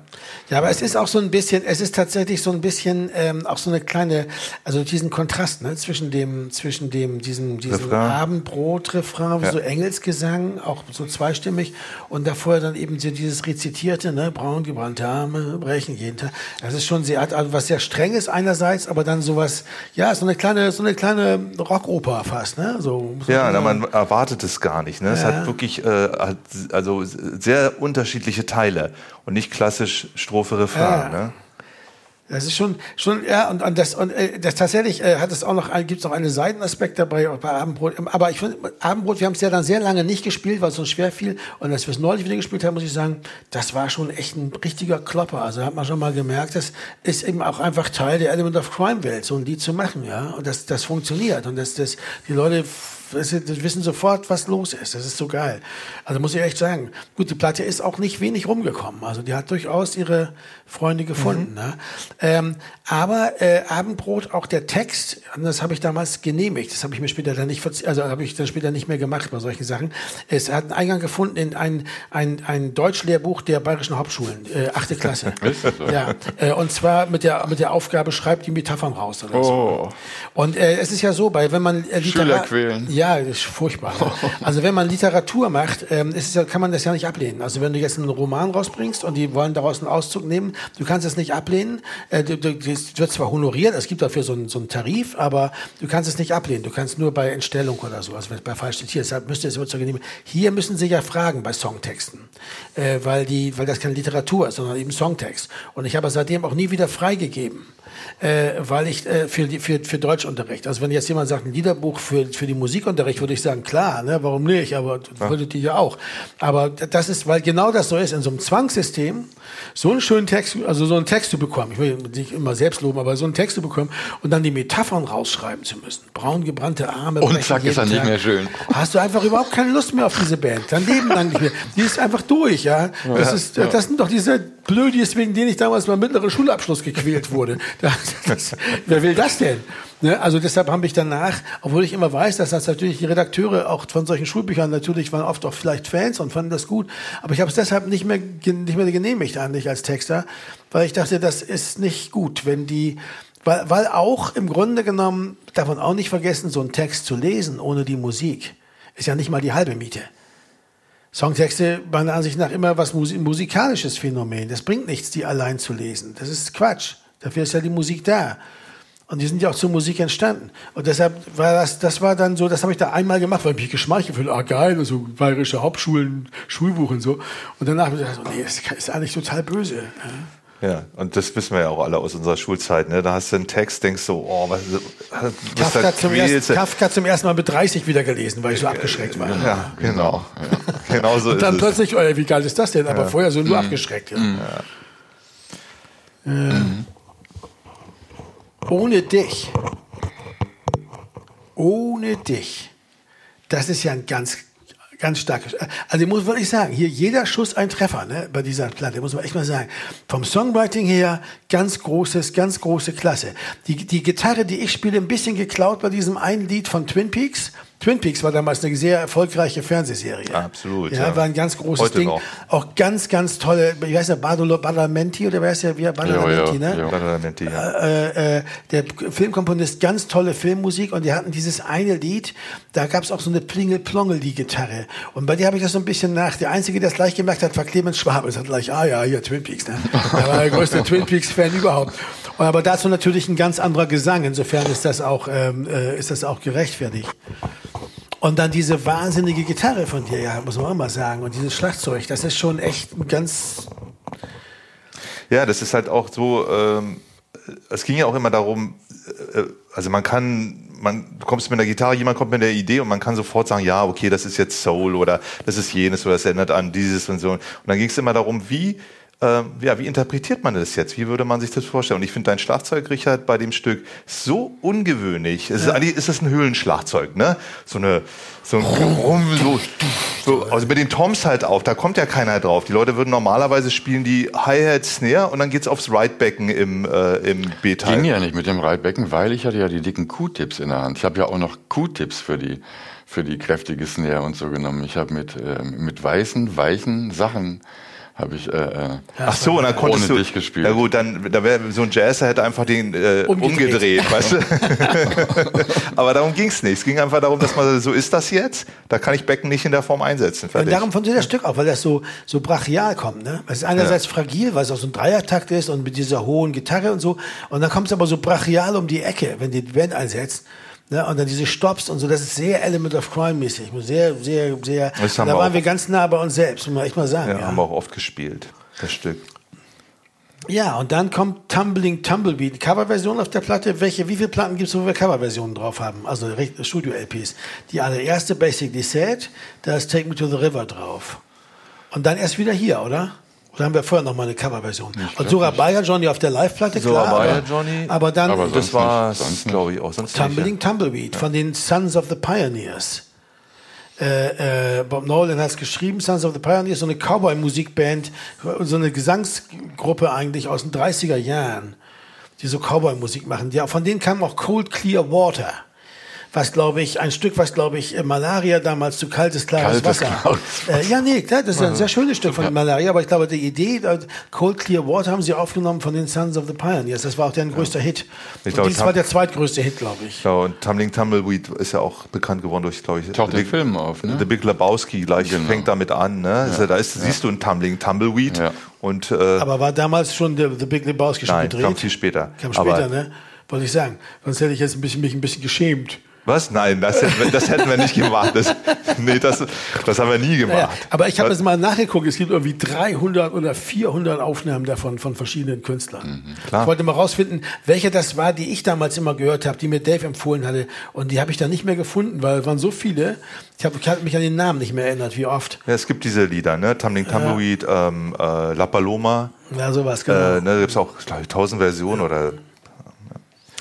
Ja, aber es ist auch so ein bisschen, es ist tatsächlich so ein bisschen ähm, auch so eine kleine, also diesen Kontrast ne, zwischen dem, zwischen dem, diesem, diesem Refrain. Abendbrot-Refrain, Ja. so Engelsgesang, auch so zweistimmig und davor dann eben so dieses rezitierte, ne, braun gebrannte Arme brechen jeden Tag. Das ist schon sehr, hat also was sehr strenges einerseits, aber dann sowas, ja, so eine kleine, so eine kleine Rockoper fast, ne, so. muss Ja, na, sagen. man erwartet es gar nicht. Ne? Es hat wirklich äh, hat, also sehr unterschiedliche Teile und nicht klassisch Strophe Refrain. Ja. Ne? Das ist schon, schon, ja, und, und das, und äh, das tatsächlich äh, hat es auch noch, gibt es noch einen Seitenaspekt dabei auch bei Abendbrot. Aber ich finde, Abendbrot, wir haben es ja dann sehr lange nicht gespielt, weil es uns schwer fiel. Und als wir es neulich wieder gespielt haben, muss ich sagen, das war schon echt ein richtiger Klopper. Also hat man schon mal gemerkt, das ist eben auch einfach Teil der Element of Crime Welt, so ein Lied zu machen, ja. Und das, das funktioniert. Und das, das, die Leute das wissen sofort, was los ist. Das ist so geil. Also muss ich echt sagen. Gut, die Platte ist auch nicht wenig rumgekommen. Also die hat durchaus ihre Freunde gefunden. Ne? Ähm, aber äh, Abendbrot, auch der Text, das habe ich damals genehmigt. Das habe ich mir später dann nicht, also habe ich dann später nicht mehr gemacht bei solchen Sachen. Es hat einen Eingang gefunden in ein, ein, ein Deutschlehrbuch der bayerischen Hauptschulen, äh, achte Klasse. [LAUGHS] Das so? Ja, äh, und zwar mit der, mit der Aufgabe, schreibt die Metaphern raus oder so. Oh. Und äh, es ist ja so, bei wenn man äh, Schüler quälen. Ja, das ist furchtbar. [LAUGHS] Also wenn man Literatur macht, ähm, ist es ja, kann man das ja nicht ablehnen. Also wenn du jetzt einen Roman rausbringst und die wollen daraus einen Auszug nehmen, du kannst es nicht ablehnen. Äh, du, du, das wird zwar honoriert, es gibt dafür so einen, so einen Tarif, aber du kannst es nicht ablehnen. Du kannst nur bei Entstellung oder so, also bei falsch. Hier, deshalb müsste es immer zur Genehmigung. Hier müssen sie ja fragen bei Songtexten, äh, weil die, weil das keine Literatur ist, sondern eben Songtext. Und ich habe seitdem auch nie wieder freigegeben äh, weil ich äh, für, die, für, für Deutschunterricht, also wenn jetzt jemand sagt, ein Liederbuch für, für die Musikunterricht, würde ich sagen, klar, ne, warum nicht, aber würdet ihr ja auch. Aber das ist, weil genau das so ist, in so einem Zwangssystem, so einen schönen Text, also so einen Text zu bekommen, ich will nicht immer selbst loben, aber so einen Text zu bekommen und dann die Metaphern rausschreiben zu müssen. Braun gebrannte Arme. Und zack, ist er nicht Tag. mehr schön. Hast du einfach überhaupt keine Lust mehr auf diese Band. Dein Leben lang nicht mehr. Die ist einfach durch, ja. Das, ist, das sind doch diese Blödis, wegen denen ich damals beim mittleren Schulabschluss gequält wurde. [LAUGHS] Das, das, wer will das denn? Ne? Also deshalb habe ich danach, obwohl ich immer weiß, dass das natürlich die Redakteure auch von solchen Schulbüchern natürlich waren oft auch vielleicht Fans und fanden das gut, aber ich habe es deshalb nicht mehr nicht mehr genehmigt eigentlich als Texter, weil ich dachte, das ist nicht gut, wenn die weil, weil auch im Grunde genommen darf man auch nicht vergessen, so einen Text zu lesen ohne die Musik ist ja nicht mal die halbe Miete. Songtexte meiner Ansicht nach immer was Musi musikalisches Phänomen. Das bringt nichts, die allein zu lesen. Das ist Quatsch. Dafür ist ja die Musik da. Und die sind ja auch zur Musik entstanden. Und deshalb war das, das war dann so, das habe ich da einmal gemacht, weil ich mich geschmeichelt fühle. Ah, geil, so bayerische Hauptschulen, Schulbuch und so. Und danach habe ich oh, nee, das ist eigentlich total böse. Ja. Ja, und das wissen wir ja auch alle aus unserer Schulzeit. Ne? Da hast du einen Text, denkst so, oh, was, was Kafka, da zum ersten. Kafka zum ersten Mal mit 30 wieder gelesen, weil ich so abgeschreckt war. Ja, genau. genau so Und dann ist plötzlich, oh, wie geil ist das denn? Aber vorher so nur abgeschreckt. Ja. Ähm, ohne dich. Ohne dich. Das ist ja ein ganz, ganz starkes. Also ich muss wirklich sagen, hier jeder Schuss ein Treffer ne, bei dieser Platte, muss man echt mal sagen. Vom Songwriting her ganz großes, ganz große Klasse. Die, die Gitarre, die ich spiele, ein bisschen geklaut bei diesem einen Lied von Twin Peaks. Twin Peaks war damals eine sehr erfolgreiche Fernsehserie. Absolut, Ja, ja. war ein ganz großes Heute Ding. noch. Auch ganz, ganz tolle, wie heißt der, Badolo, Badalamenti oder wer ist der, wie Badalamenti, Ja, ja, ne? ja. Badalamenti, ja. äh, äh, der Filmkomponist ganz tolle Filmmusik und die hatten dieses eine Lied, da gab es auch so eine Plingel-Plongel, die Gitarre. Und bei dir habe ich das so ein bisschen nach. Der Einzige, der es gleich gemerkt hat, war Clemens Schwab. Er hat gleich, ah ja, hier Twin Peaks. Ne? Er war der größte [LAUGHS] Twin Peaks-Fan überhaupt. Und aber dazu natürlich ein ganz anderer Gesang. Insofern ist das auch, ähm, äh, ist das auch gerechtfertigt. Und dann diese wahnsinnige Gitarre von dir, ja, muss man auch mal sagen. Und dieses Schlagzeug, das ist schon echt ganz Ja, das ist halt auch so, ähm, es ging ja auch immer darum, äh, also man kann, man du kommst mit der Gitarre, jemand kommt mit der Idee und man kann sofort sagen, ja, okay, das ist jetzt Soul oder das ist jenes oder das erinnert an dieses und so. Und dann ging es immer darum, wie äh, ja, wie interpretiert man das jetzt? Wie würde man sich das vorstellen? Und ich finde dein Schlagzeug, Richard, bei dem Stück so ungewöhnlich. Es ist eigentlich ist das ein Höhlenschlagzeug, ne? So eine so ein Rum, so, so, also mit den Toms halt auch, da kommt ja keiner drauf. Die Leute würden normalerweise spielen die Hi-Hat, Snare und dann geht's aufs Right-Becken im, äh, im B-Teil. Ging ja nicht mit dem Right-Becken, weil ich hatte ja die dicken Q-Tips in der Hand. Ich habe ja auch noch Q-Tips für die für die kräftige Snare und so genommen. Ich habe mit äh, mit weißen, weichen Sachen habe ich äh, äh, Ach so, und dann konntest ohne du dich gespielt. Ja gut, dann da wäre so ein Jazzer hätte einfach den äh, umgedreht, Umgedreht. weißt du? [LAUGHS] Aber darum ging's nicht. Es ging einfach darum, dass man so ist das jetzt. Da kann ich Becken nicht in der Form einsetzen. Und Fertig. darum funktioniert das Stück auch, weil das so, so brachial kommt. Ne? Es ist einerseits fragil, weil es auch so ein Dreiertakt ist und mit dieser hohen Gitarre und so. Und dann kommt es aber so brachial um die Ecke, wenn die Band einsetzt. Ne? Und dann diese Stops und so. Das ist sehr Element of Crime mäßig. Sehr, sehr, sehr. Das Da wir waren wir ganz nah bei uns selbst, muss man echt mal sagen. ja, Ja, haben wir auch oft gespielt, das Stück. ja und dann kommt Tumbling Tumbleweed. Coverversion auf der Platte. Welche, wie viele Platten gibt es, wo wir Coverversionen drauf haben? Also Studio-LPs. Die allererste Basically Said, da ist Take Me to the River drauf. Und dann erst wieder hier, oder? Oder haben wir vorher noch mal eine Coverversion? Und Surabaya Johnny auf der Live-Platte, klar. Surabaya aber, Johnny. Aber dann Aber Das war glaube ich, auch. Sonst Tumbling nicht, Tumbleweed von den Sons of the Pioneers. Äh, äh, Bob Nolan hat es geschrieben, Sons of the Pioneers, so eine Cowboy-Musikband, so eine Gesangsgruppe eigentlich aus den 30er Jahren, die so Cowboy-Musik machen. Ja, von denen kam auch Cold Clear Water. Was glaube ich, ein Stück, was glaube ich, äh, Malaria damals zu kaltes, klares Kaltes, Wasser. klares Äh, ja, nee, klar, das ist ein sehr schönes Stück von Malaria, aber ich glaube, die Idee, äh, Cold Clear Water haben sie aufgenommen von den Sons of the Pioneers. Das war auch deren größter Hit. Ich Und glaube, dies war der zweitgrößte Hit, glaube ich. Ja, und Tumbling Tumbleweed ist ja auch bekannt geworden durch, glaube ich, Taucht The Big- Filmen auf, ne? The Big Lebowski gleich Genau. fängt damit an. Ne? Also da ist, siehst du ein Tumbling Tumbleweed Ja. und äh, Aber war damals schon der The Big Lebowski schon nein, gedreht? kam viel später. Kam später, Aber- ne? Wollte ich sagen. Sonst hätte ich jetzt ein bisschen, mich ein bisschen geschämt. Was? Nein, das hätten wir, das hätten wir nicht gemacht. Das, nee, das, das haben wir nie gemacht. Ja, aber ich habe jetzt mal nachgeguckt, es gibt irgendwie 300 oder 400 Aufnahmen davon von verschiedenen Künstlern. Mhm. Ich wollte mal rausfinden, welche das war, die ich damals immer gehört habe, die mir Dave empfohlen hatte. Und die habe ich dann nicht mehr gefunden, weil es waren so viele. Ich habe hab mich an den Namen nicht mehr erinnert, wie oft. Ja, es gibt diese Lieder, ne? Tumbling Tumbleweed, ähm, äh, La Paloma. Ja, sowas, genau. Äh, ne, da gibt's auch, glaube ich, tausend Versionen oder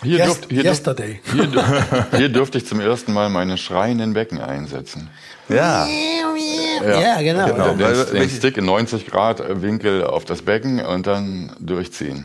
Hier, Yes- dürft, hier, dürft, yesterday. hier, dür- [LAUGHS] hier durfte ich zum ersten Mal meine schreienden Becken einsetzen. ja. ja, genau. genau. Den, Weil- den Stick in 90 Grad Winkel auf das Becken und dann durchziehen.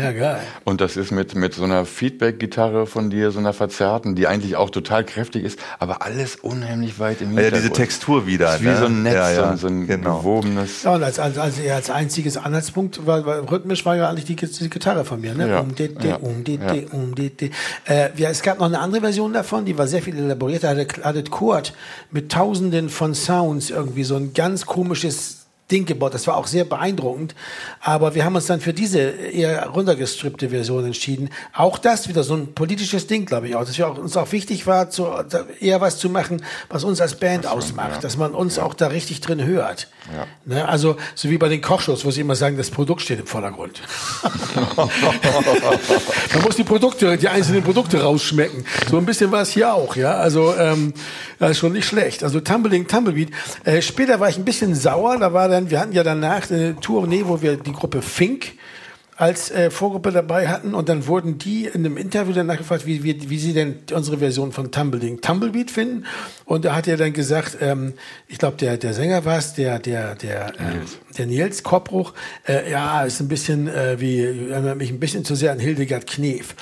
Ja, geil. Und das ist mit, mit so einer Feedback-Gitarre von dir, so einer verzerrten, die eigentlich auch total kräftig ist, aber alles unheimlich weit im Ja, Hintergrund. diese Textur wieder. Ist wie ne? so ein Netz, ja, ja, so ein, genau. gewobenes. Ja, und als, als, als, als einziges Anhaltspunkt war, war rhythmisch war ja eigentlich die, die Gitarre von mir, ne? Ja, Um, di, ja, um, ja. di, um, di, di. Äh, ja, es gab noch eine andere Version davon, die war sehr viel elaborierter, hatte, hatte Kurt mit tausenden von Sounds irgendwie so ein ganz komisches Ding gebaut. Das war auch sehr beeindruckend. Aber wir haben uns dann für diese eher runtergestrippte Version entschieden. Auch das wieder so ein politisches Ding, glaube ich auch. Dass wir auch, uns auch wichtig war, zu, eher was zu machen, was uns als Band ausmacht. ja. Dass man uns auch da richtig drin hört. Ja. Ne? Also, so wie bei den Kochshows, wo sie immer sagen, das Produkt steht im Vordergrund. [LAUGHS] man muss die Produkte, die einzelnen Produkte rausschmecken. So ein bisschen war es hier auch, ja. Also, ähm, das ist schon nicht schlecht. Also, Tumbling Tumbleweed. Äh, später war ich ein bisschen sauer. Da war dann, wir hatten ja danach eine Tournee, wo wir die Gruppe Fink als äh, Vorgruppe dabei hatten und dann wurden die in einem Interview danach gefragt, wie, wie, wie sie denn unsere Version von Tumbling Tumbleweed finden und da hat er dann gesagt, ähm, ich glaube der der Sänger war es, der der der ähm, der Nils Koppbruch, äh, ja ist ein bisschen äh, wie erinnert mich ein bisschen zu sehr an Hildegard Knef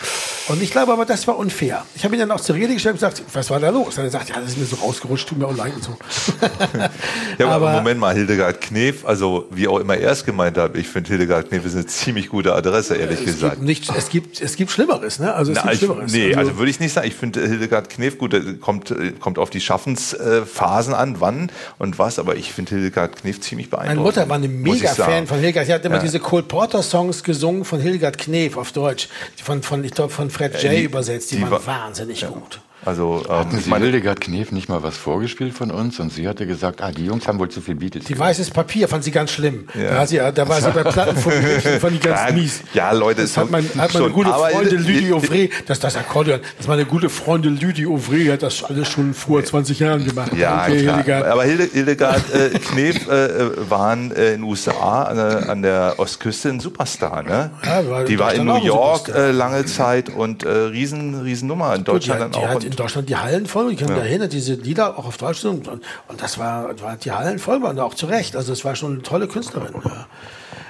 und ich glaube aber das war unfair. Ich habe ihn dann auch zur Rede gestellt und gesagt, was war da los? Und er sagt, ja das ist mir so rausgerutscht, tut mir auch leid und so. [LAUGHS] Ja, aber, Aber- Moment mal, Hildegard Knef, also wie auch immer er es gemeint hat, ich finde Hildegard Knef ist eine ziemlich gute Adresse, ehrlich es gesagt. gibt nicht, es gibt es gibt Schlimmeres, ne? Also es Na, gibt ich, Schlimmeres. nee, also, würde ich nicht sagen. Ich finde Hildegard Knef gut, äh, kommt, äh, kommt auf die Schaffensphasen an, wann und was, aber ich finde Hildegard Knef ziemlich Meine beeindruckend. Mutter war eine muss ich mega sagen. Fan von Hildegard. Sie hat immer Ja. diese Cole Porter Songs gesungen von Hildegard Knef auf Deutsch, die von von ich glaube von Fred J die- übersetzt. Die, die waren war- wahnsinnig gut. Also ähm, Hatten ich Sie meine, Hildegard Knef nicht mal was vorgespielt von uns? Und sie hatte gesagt, ah, die Jungs haben wohl zu viel Beatles. Die weißes Papier fand sie ganz schlimm. Ja. Da, sie, da war sie bei Platten von Gerichten, fand die ganz mies. ja, Leute, das hat, mein, schon- hat meine schon. gute Freundin Lydie Hilde- Auvray, das ist das Akkordeon, das meine gute Freundin Lydie Auvray hat das alles schon vor 20 Jahren gemacht. Ja, Okay, klar. Hildegard. Aber Hilde, Hildegard äh, Knef äh, äh, waren äh, in den USA an, der- an der Ostküste ein Superstar. Ne? Ja, war die war in Deutschland New York äh, lange Zeit und äh, riesen, riesen Nummer. In Gut, die Deutschland hat, dann die auch. Deutschland die Hallen voll. Ich kann mich erinnern, diese Lieder auch auf Deutsch und, und das war, war die Hallen voll und auch zu Recht. Also es war schon eine tolle Künstlerin. Ja.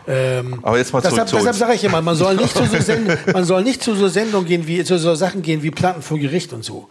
Ähm, aber jetzt mal zurück deshalb zu deshalb sage ich immer, man soll nicht zu so Sendungen, man soll nicht zu so Sendungen gehen wie zu so Sachen gehen wie Platten vor Gericht und so,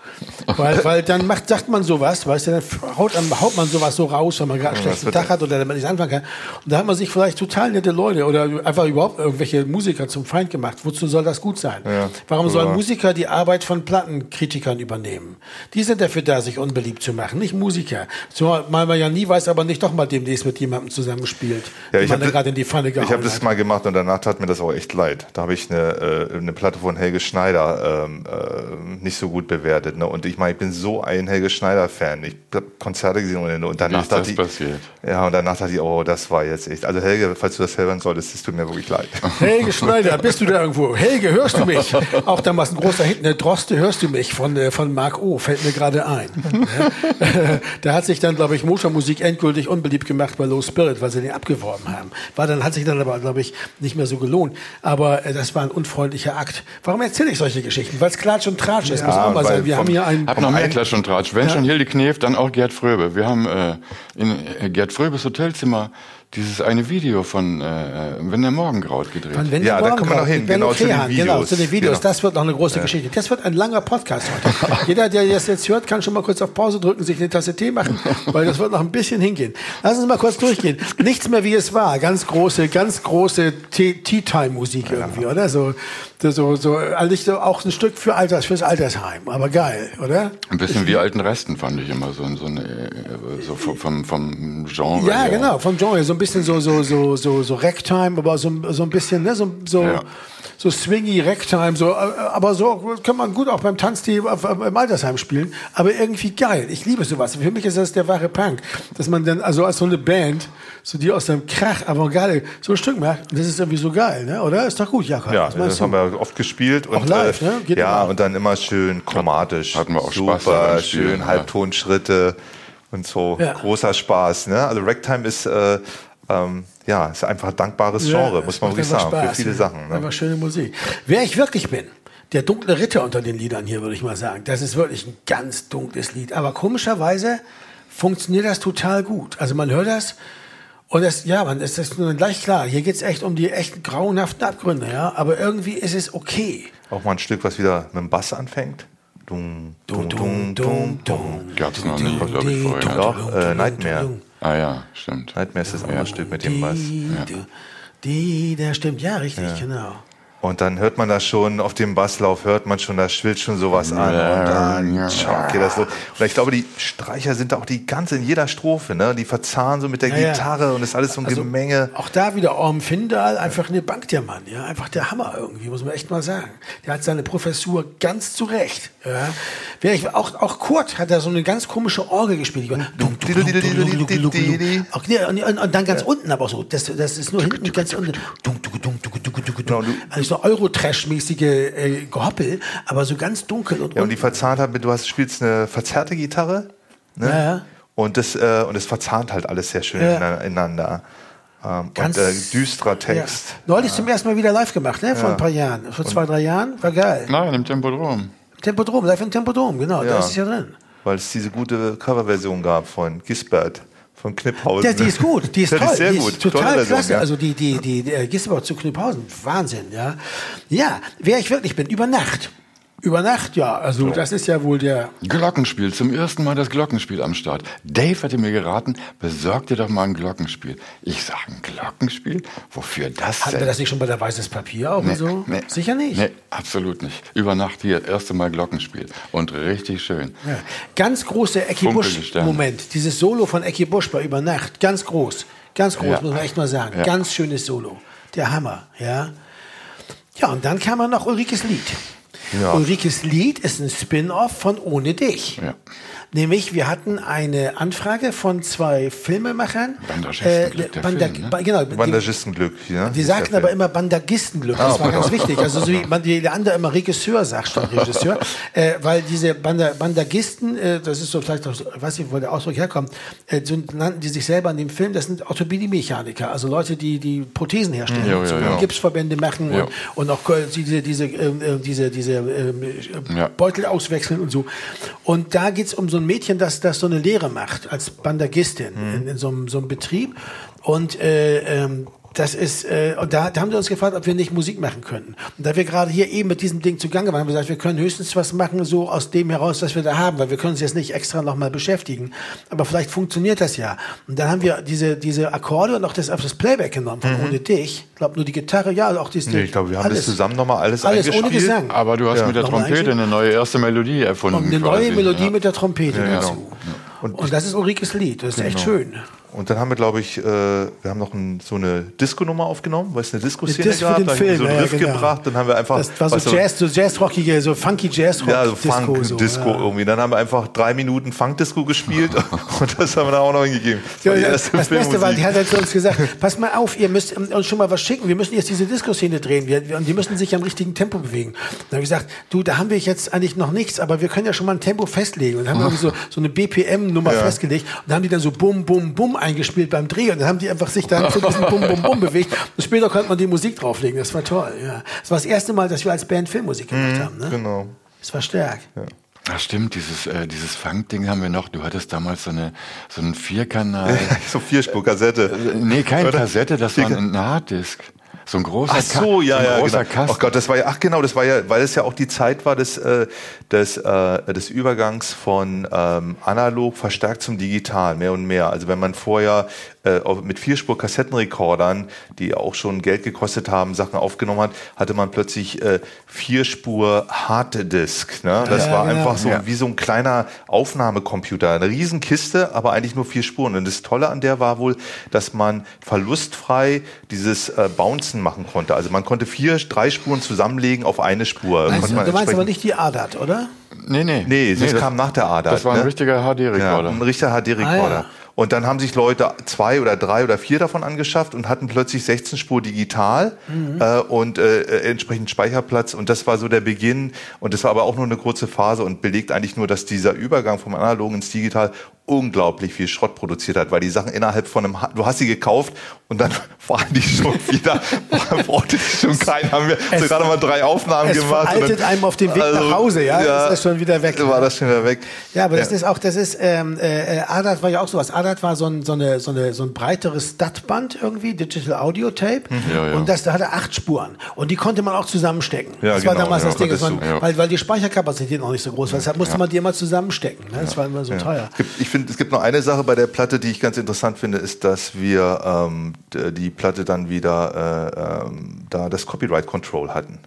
weil, weil dann macht sagt man sowas, weißt du, dann haut, haut man sowas so raus, wenn man gerade einen schlechten Tag hat oder wenn man nicht anfangen kann. Und da hat man sich vielleicht total nette Leute oder einfach überhaupt irgendwelche Musiker zum Feind gemacht. Wozu soll das gut sein? Warum sollen Ja. Musiker die Arbeit von Plattenkritikern übernehmen? Die sind dafür da, sich unbeliebt zu machen, nicht Musiker. Zumal man ja nie weiß, aber nicht doch mal demnächst mit jemandem zusammenspielt, Ja, den man das- gerade in die Pfanne gehauen Ich habe das mal gemacht und danach tat mir das auch echt leid. Da habe ich eine, äh, eine Platte von Helge Schneider ähm, äh, nicht so gut bewertet. Ne? Und ich meine, ich bin so ein Helge Schneider-Fan. Ich habe Konzerte gesehen und, Wie danach dachte ich, passiert? ja, und danach dachte ich, oh, das war jetzt echt. Also Helge, falls du das hören solltest, es tut mir wirklich leid. [LAUGHS] Helge Schneider, bist du da irgendwo? Helge, hörst du mich? [LAUGHS] Auch damals ein großer Hit, eine Droste, hörst du mich? Von, äh, von Mark O, fällt mir gerade ein. Ja. [LAUGHS] da hat sich dann, glaube ich, Motormusik endgültig unbeliebt gemacht bei Low Spirit, weil sie den abgeworben haben. War dann, hat sich dann aber, glaube ich, nicht mehr so gelohnt. Aber äh, das war ein unfreundlicher Akt. Warum erzähle ich solche Geschichten? Weil es Klatsch und Tratsch ist, muss Ja, auch mal sein. Wir vom- haben hier einen... Hab noch mehr einen- Klatsch und Tratsch. Wenn Ja. schon Hilde Knef, dann auch Gerd Fröbe. Wir haben äh, in äh, Gerd Fröbes Hotelzimmer dieses eine Video von äh, Wenn der Morgen graut gedreht. Von Wenn Ja, da kommen wir noch hin, genau, zu den Krehan, Genau, Videos. zu den Videos. Genau. Das wird noch eine große Geschichte. Das wird ein langer Podcast heute. [LAUGHS] Jeder, der das jetzt hört, kann schon mal kurz auf Pause drücken, sich eine Tasse Tee machen, [LAUGHS] weil das wird noch ein bisschen hingehen. Lass uns mal kurz durchgehen. Nichts mehr wie es war. Ganz große, ganz große Tea- Tea-Time-Musik irgendwie, oder? So, so, so, eigentlich so auch ein Stück für Alters, fürs Altersheim. Aber geil, oder? Ein bisschen wie alten Resten fand ich immer so, so, eine, äh, so vom, vom, Genre. Ja, her. genau, vom Genre. So ein bisschen so, so, so, so, so Ragtime, aber so, so ein bisschen, ne, so, so, Ja. so swingy Ragtime, so, äh, aber so kann man gut auch beim Tanzteam im Altersheim spielen. Aber irgendwie geil. Ich liebe sowas. Für mich ist das der wahre Punk. Dass man dann, also als so eine Band, so die aus dem Krach, Avantgarde, so ein Stück macht. Das ist irgendwie so geil, ne? Oder? Ist doch gut, Jakob. Ja, das haben wir oft gespielt. Und, Auch live, äh, ne? Geht ja, immer. und dann immer schön chromatisch. Hatten wir auch Super, Spaß spielen, schön ja. Halbtonschritte und so. Ja. Großer Spaß. Ne? Also Ragtime ist, äh, ähm, ja, ist einfach ein dankbares Genre, Ja, muss man wirklich sagen, für Spaß, viele ja. Sachen. Ne? Einfach schöne Musik. Wer ich wirklich bin, der dunkle Ritter unter den Liedern hier, würde ich mal sagen. Das ist wirklich ein ganz dunkles Lied. Aber komischerweise funktioniert das total gut. Also man hört das und das, ja, man, es ist nur gleich klar. Hier geht's echt um die echt grauenhaften Abgründe, ja. Aber irgendwie ist es okay. Auch mal ein Stück, was wieder mit dem Bass anfängt. Dung, dung, dung, dung, dung. Gab's noch nie, glaube ich, vorher. Doch, äh, Nightmare. Ah ja, stimmt. Nightmare ist das andere Stück mit dem Bass. Die, die, der stimmt, ja, richtig, genau. Und dann hört man das schon, auf dem Basslauf hört man schon, da schwillt schon sowas an. Und dann tschack, geht das los. Und ich glaube, die Streicher sind da auch die ganze, in jeder Strophe, ne? Die verzahnen so mit der Ja, ja. Gitarre und ist alles so ein Also, Gemenge. Auch da wieder Orm Findal, einfach eine Bank der Mann, ja, einfach der Hammer irgendwie, muss man echt mal sagen. Der hat seine Professur ganz zurecht, ja. Ich, auch, auch Kurt hat da so eine ganz komische Orgel gespielt. Und, dann ganz unten aber auch so, das, das ist nur hinten ganz unten. Also so Euro-Trash-mäßige äh, Gehoppel, aber so ganz dunkel und Ja, und die verzahnt haben, du hast, spielst eine verzerrte Gitarre, ne? Ja, ja. Und das, äh, und es verzahnt halt alles sehr schön Ja. ineinander. Ähm, Ganz- und äh, düsterer Text. Ja. Neulich zum ersten Mal wieder live gemacht, ne? Vor ein paar Jahren. Vor zwei, drei Jahren. War geil. Nein, im Tempodrom. Tempodrom, live im Tempodrom, genau. Ja. Da ist es ja drin. Weil es diese gute Coverversion gab von Gisbert, von Kniphausen. Ja, die ist gut, die ist Ja, toll, die ist sehr die gut. ist total Version, klasse. ja. Also die, die, die, die äh, Gisbert zu Kniphausen, Wahnsinn, ja. Ja, wer ich wirklich bin, über Nacht. Über Nacht, ja. Also das ist ja wohl der. Glockenspiel, zum ersten Mal das Glockenspiel am Start. Dave hatte mir geraten, besorg dir doch mal ein Glockenspiel. Ich sage, ein Glockenspiel? Wofür das Hatten denn? wir das nicht schon bei der Weißes Papier auch Nee, und so? nee. Sicher nicht. Nee, absolut nicht. Über Nacht hier, erste Mal Glockenspiel. Und richtig schön. Ja. Ganz große Ecki Funkelnde Busch Sterne. Moment. Dieses Solo von Ecki Busch bei Über Nacht. Ganz groß. Ganz groß, Ja. muss man echt mal sagen. Ja. Ganz schönes Solo. Der Hammer, ja. Ja, und dann kam er noch Ulrikes Lied. Ja. Ulrikes Lied ist ein Spin-off von Ohne dich. Ja. Nämlich, wir hatten eine Anfrage von zwei Filmemachern. Bandagistenglück, der Banda- Film, ne? Genau, Bandagistenglück. Ja? die sagten aber immer Bandagistenglück. Das war [LAUGHS] ganz wichtig. Also so wie man die, der andere immer Regisseur sagt statt Regisseur, [LAUGHS] äh, weil diese Banda, Bandagisten, äh, das ist so vielleicht, ich weiß nicht, wo der Ausdruck herkommt, äh, so nannten die sich selber in dem Film. Das sind Orthopädie-Mechaniker, also Leute, die die Prothesen herstellen, Ja, ja, ja. Gipsverbände machen und, und auch äh, diese diese ähm, äh, diese diese ähm, äh. Beutel auswechseln und so. Und da geht's um so ein Mädchen, das, das so eine Lehre macht als Bandagistin in, in so, einem, so einem Betrieb. Und äh, ähm, das ist, äh, und da, da haben sie uns gefragt, ob wir nicht Musik machen könnten. Und da wir gerade hier eben mit diesem Ding zugange waren, haben wir gesagt, wir können höchstens was machen, so aus dem heraus, was wir da haben, weil wir können uns jetzt nicht extra nochmal beschäftigen. Aber vielleicht funktioniert das ja. Und dann haben wir diese, diese Akkorde und auch das, auf das Playback genommen von Ohne dich. Ich glaube nur die Gitarre, ja, auch die Nee, ich glaube, wir haben alles, das zusammen nochmal alles, Alles ohne. Gesang. Aber du hast mit der Nochmal Trompete eine neue erste Melodie erfunden. Und eine quasi, neue Melodie ja. mit der Trompete Ja, dazu. genau. Und, das ist Ulrikes Lied. Das ist echt schön. Und dann haben wir, glaube ich, äh, wir haben noch ein, so eine Disco-Nummer aufgenommen, weil es eine Disco-Szene Das für gab. den Da haben wir Film, so einen ja, Riff genau. gebracht, dann haben wir einfach. Das war so Jazz, so Jazzrockige, so funky Jazzrock. Ja, so Funk, so, Disco ja. irgendwie. Dann haben wir einfach drei Minuten Funk-Disco gespielt [LAUGHS] und das haben wir dann auch noch hingegeben. Das, Ja, erste das Beste war, die hat halt zu uns gesagt, pass mal auf, ihr müsst uns schon mal was schicken. Wir müssen jetzt diese Disco-Szene drehen. Wir, und die müssen sich am richtigen Tempo bewegen. Dann habe ich gesagt, du, da haben wir jetzt eigentlich noch nichts, aber wir können ja schon mal ein Tempo festlegen. Und dann haben wir [LAUGHS] so, so eine BPM-Nummer festgelegt. Und dann haben die dann so Bum, Bum, Bum eingespielt beim Dreh. Und dann haben die einfach sich dann zu diesem Bum, Bum, Bum bewegt. Und später konnte man die Musik drauflegen. Das war toll, ja. Das war das erste Mal, dass wir als Band Filmmusik gemacht haben, ne? Genau. Das war stark. Ach stimmt, dieses, äh, dieses Funk-Ding haben wir noch. Du hattest damals so, eine, so einen Vierkanal. [LAUGHS] So Vierspur-Kassette. nee, keine? Kassette, das war ein Harddisk. So ein großer Ach so, ja, so ja, großer genau. Kasten. Oh Gott, das war ja, ach genau, das war ja, weil es ja auch die Zeit war des, äh, des, äh, des Übergangs von ähm, analog verstärkt zum digital, mehr und mehr. Also wenn man vorher äh, mit Vierspur-Kassettenrekordern, die auch schon Geld gekostet haben, Sachen aufgenommen hat, hatte man plötzlich äh, Vierspur-Harddisk. Ne? Das Ja, war genau. einfach so Ja. wie so ein kleiner Aufnahmecomputer. Eine Riesenkiste, aber eigentlich nur vier Spuren. Und das Tolle an der war wohl, dass man verlustfrei dieses äh, Bouncen machen konnte. Also man konnte vier, drei Spuren zusammenlegen auf eine Spur. Konnte du, man du meinst aber nicht die ADAT, oder? Nee, nee. Nee, das das, kam nach der ADAT. das war ein ne? richtiger ja, HD-Rekorder. ein richtiger HD-Rekorder. Ah, ja. Und dann haben sich Leute zwei oder drei oder vier davon angeschafft und hatten plötzlich 16 Spur digital Mhm. äh, und äh, äh, entsprechend Speicherplatz. Und das war so der Beginn. Und das war aber auch nur eine kurze Phase und belegt eigentlich nur, dass dieser Übergang vom Analogen ins Digital unglaublich viel Schrott produziert hat, weil die Sachen innerhalb von einem, du hast sie gekauft und dann [LAUGHS] waren die schon wieder, [LAUGHS] brauchte die schon keinen, haben wir Es- so gerade mal drei Aufnahmen Es gemacht. und veraltet dann- einem auf dem Weg nach Hause, ja? Das ist schon wieder weg. War das schon wieder weg. Ja, aber das ist auch, das ist, ähm, äh, äh, ADAT war ja auch sowas. ADAT war so ein, so eine, so eine, so ein breiteres STAT-Band irgendwie, Digital Audio Tape. Ja, ja. Und das, da hatte acht Spuren. Und die konnte man auch zusammenstecken. Ja, das war genau, damals ja, das Ding, du, ja. weil, weil die Speicherkapazität noch nicht so groß war. Deshalb musste man die immer zusammenstecken. Ne? Das war immer so teuer. Es ich finde, es gibt noch eine Sache bei der Platte, die ich ganz interessant finde, ist, dass wir ähm, die Platte dann wieder äh, ähm, da das Copyright Control hatten.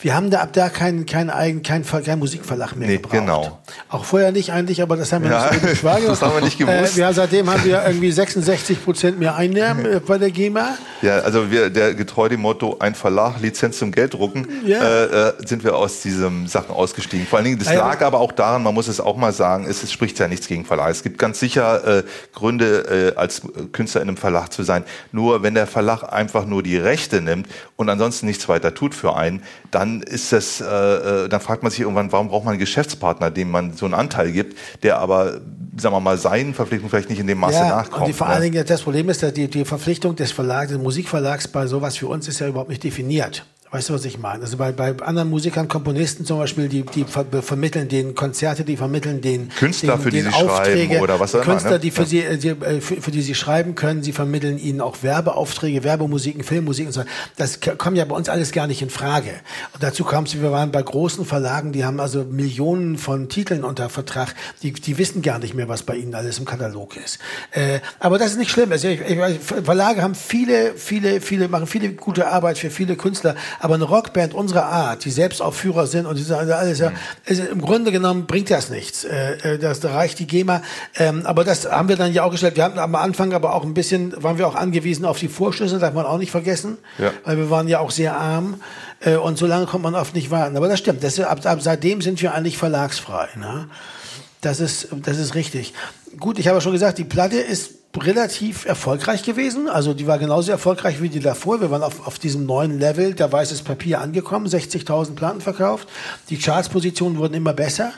Wir haben da ab da keinen eigen, keinen, Ver- keinen Musikverlag mehr Nee, gebraucht. genau. Auch vorher nicht eigentlich, aber das haben wir Ja, nicht so richtig wahrgenommen. [LAUGHS] das haben wir nicht gewusst. Äh, ja, seitdem haben wir irgendwie 66 Prozent mehr Einnahmen äh, bei der GEMA. Ja, also wir, der getreu dem Motto ein Verlag, Lizenz zum Gelddrucken, Ja. äh, äh, sind wir aus diesen Sachen ausgestiegen. Vor allen Dingen, das Also- lag aber auch daran, man muss es auch mal sagen, es, es spricht ja nichts gegen Verlag. Es gibt ganz sicher äh, Gründe, äh, als Künstler in einem Verlag zu sein. Nur wenn der Verlag einfach nur die Rechte nimmt und ansonsten nichts weiter tut für einen, dann ist das, äh, äh, dann fragt man sich irgendwann, warum braucht man einen Geschäftspartner, dem man so einen Anteil gibt, der aber, sagen wir mal, seinen Verpflichtungen vielleicht nicht in dem Maße Ja, nachkommt. und die, vor allen ne? Dingen das Problem ist, dass die, die Verpflichtung des Verlags, des Musikverlags bei sowas für uns ist ja überhaupt nicht definiert. Weißt du, was ich meine? Also bei, bei anderen Musikern, Komponisten zum Beispiel, die, die ver vermitteln den Konzerte, die vermitteln den Künstler, den, für die den sie schreiben oder was auch immer, Künstler, ne? die für, Ja. sie, äh, die, äh, für, für die sie schreiben können, sie vermitteln ihnen auch Werbeaufträge, Werbemusiken, Filmmusik und so. Das kommt ja bei uns alles gar nicht in Frage. Und dazu kommt es, wir waren bei großen Verlagen, die haben also Millionen von Titeln unter Vertrag, die, die wissen gar nicht mehr, was bei ihnen alles im Katalog ist. Äh, aber das ist nicht schlimm. Also ich, ich, Verlage haben viele, viele, viele, machen viele gute Arbeit für viele Künstler, Aber eine Rockband unserer Art, die selbst auf Führer sind und die sagen alles, ja, also im Grunde genommen bringt das nichts. Äh, äh, das da reicht die GEMA. Ähm, aber das haben wir dann ja auch gestellt. Wir hatten am Anfang aber auch ein bisschen, waren wir auch angewiesen auf die Vorschüsse, darf man auch nicht vergessen, Ja. weil wir waren ja auch sehr arm. Äh, und so lange kommt man oft nicht warten. Aber das stimmt. Das, ab, ab seitdem sind wir eigentlich verlagsfrei. Ne? Das ist, das ist richtig. Gut, ich habe ja schon gesagt, die Platte ist relativ erfolgreich gewesen. Also die war genauso erfolgreich wie die davor. Wir waren auf, auf diesem neuen Level der weißes Papier angekommen, 60.000 Platten verkauft. Die Chartspositionen wurden immer besser,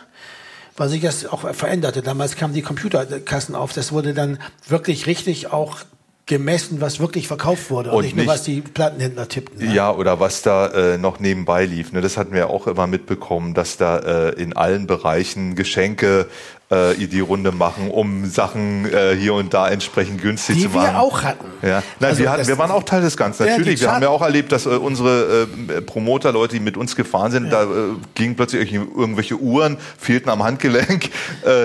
weil sich das auch veränderte. Damals kamen die Computerkassen auf. Das wurde dann wirklich richtig auch gemessen, was wirklich verkauft wurde und, Und nicht nur, nicht- was die Plattenhändler tippten. ne? Ja, oder was da äh, noch nebenbei lief. Ne? Das hatten wir auch immer mitbekommen, dass da äh, in allen Bereichen Geschenke äh, die Runde machen, um Sachen äh, hier und da entsprechend günstig Die zu machen. wir auch hatten. Ja, nein, Also wir, hatten, wir waren auch Teil des Ganzen. Ja, die Natürlich, wir haben Chart- ja auch erlebt, dass äh, unsere äh, Promoter, Leute, die mit uns gefahren sind, da äh, gingen plötzlich irgendwelche- Uhren, fehlten am Handgelenk. [LAUGHS] Äh,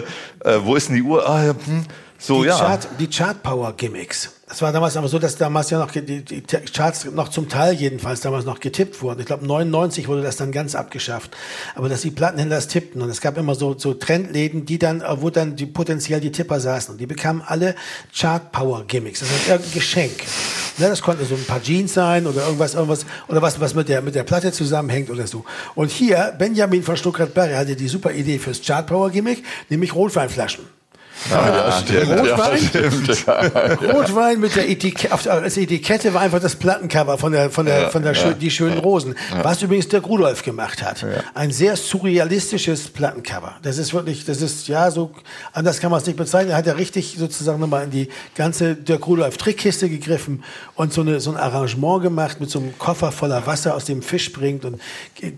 äh, wo ist denn die Uhr? Ah, ja, hm. So, die, ja. Chart, die Chart-Power-Gimmicks. Das war damals aber so, dass damals ja noch die, die Charts noch zum Teil jedenfalls damals noch getippt wurden. Ich glaube 99 wurde das dann ganz abgeschafft. Aber dass die Plattenhändler das tippten und es gab immer so, so Trendläden, die dann, wo dann die potenziell die Tipper saßen. Und die bekamen alle Chart-Power-Gimmicks. Das ist irgendein Geschenk. Ne, das konnte so ein paar Jeans sein oder irgendwas, irgendwas, oder was, was mit der, mit der Platte zusammenhängt oder so. Und hier, Benjamin von Stuttgart-Barre hatte die super Idee fürs Chart-Power-Gimmick, nämlich Rotweinflaschen. Ja, stimmt. Ja, Rotwein? stimmt. Ja. Rotwein mit der Etikette, als Etikette war einfach das Plattencover von der, von der, von der schö- die schönen Rosen. Was übrigens der Rudolf gemacht hat. Ein sehr surrealistisches Plattencover. Das ist wirklich, das ist, ja, so, anders kann man es nicht bezeichnen. Er hat ja richtig sozusagen nochmal in die ganze Dirk Rudolf Trickkiste gegriffen und so eine, so ein Arrangement gemacht mit so einem Koffer voller Wasser, aus dem Fisch springt und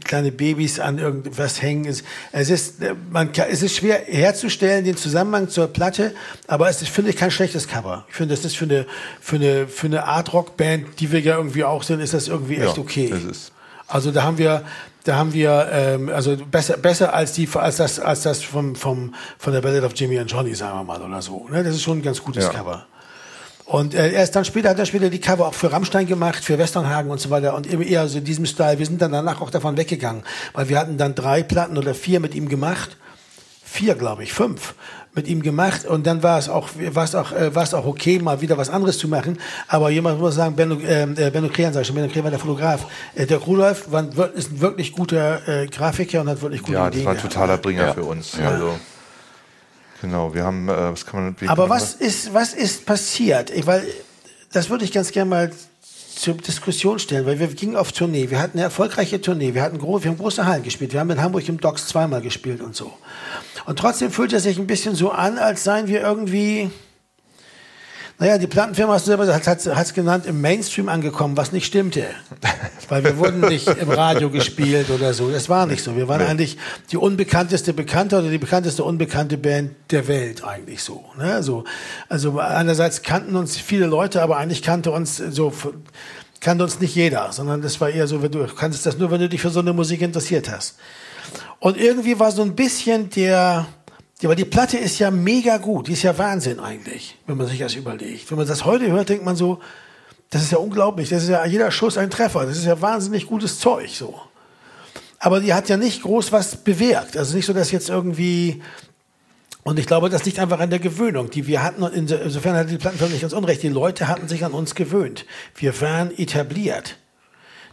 kleine Babys an irgendwas hängen. Es, es ist, äh, man kann, es ist schwer herzustellen, den Zusammenhang zur Platte, aber es ist, finde ich, kein schlechtes Cover. Ich finde, das ist für eine, für eine, für eine Art-Rock-Band, die wir ja irgendwie auch sind, ist das irgendwie echt Ja, okay. das ist- Also da haben wir, da haben wir, ähm, also besser, besser als die, als das, als das vom, vom, von der Ballad of Jimmy and Johnny, sagen wir mal, oder so. Ne? Das ist schon ein ganz gutes Ja. Cover. Und äh, erst dann später hat er später die Cover auch für Rammstein gemacht, für Westernhagen und so weiter und immer eher so in diesem Style. Wir sind dann danach auch davon weggegangen, weil wir hatten dann drei Platten oder vier mit ihm gemacht. Vier, glaube ich, fünf mit ihm gemacht und dann war es auch, war es auch, äh, war es auch okay, mal wieder was anderes zu machen. Aber jemand muss sagen, Benno, äh, äh, Benno Krehan, sag ich schon, Benno Krehan war der Fotograf. Äh, der Rudolf war, ist ein wirklich guter äh, Grafiker und hat wirklich gute Ja, das Ideen war ein totaler Bringer Ja. für uns. Ja. Also, genau, wir haben, äh, was kann man wie Aber was ist, was ist passiert? Ich, weil, das würde ich ganz gerne mal zur Diskussion stellen, weil wir gingen auf Tournee. Wir hatten eine erfolgreiche Tournee. Wir hatten gro wir haben große Hallen gespielt. Wir haben in Hamburg im Docks zweimal gespielt und so. Und trotzdem fühlt es sich ein bisschen so an, als seien wir irgendwie, naja, die Plattenfirma hast du selber gesagt, hat es genannt, im Mainstream angekommen, was nicht stimmte. [LAUGHS] Weil wir wurden nicht im Radio gespielt oder so. Das war nicht so. Wir waren eigentlich die unbekannteste Bekannte oder die bekannteste unbekannte Band der Welt eigentlich so. Ne? so also einerseits kannten uns viele Leute, aber eigentlich kannte uns so kannte uns nicht jeder, sondern das war eher so, wenn du kannst das nur, wenn du dich für so eine Musik interessiert hast. Und irgendwie war so ein bisschen der, ja, aber die Platte ist ja mega gut. Die ist ja Wahnsinn eigentlich, wenn man sich das überlegt. Wenn man das heute hört, denkt man so, das ist ja unglaublich. Das ist ja jeder Schuss ein Treffer. Das ist ja wahnsinnig gutes Zeug, so. Aber die hat ja nicht groß was bewirkt. Also nicht so, dass jetzt irgendwie, und ich glaube, das liegt einfach an der Gewöhnung, die wir hatten. Und inso- insofern hatte die Plattenfirma nicht ganz unrecht. Die Leute hatten sich an uns gewöhnt. Wir waren etabliert.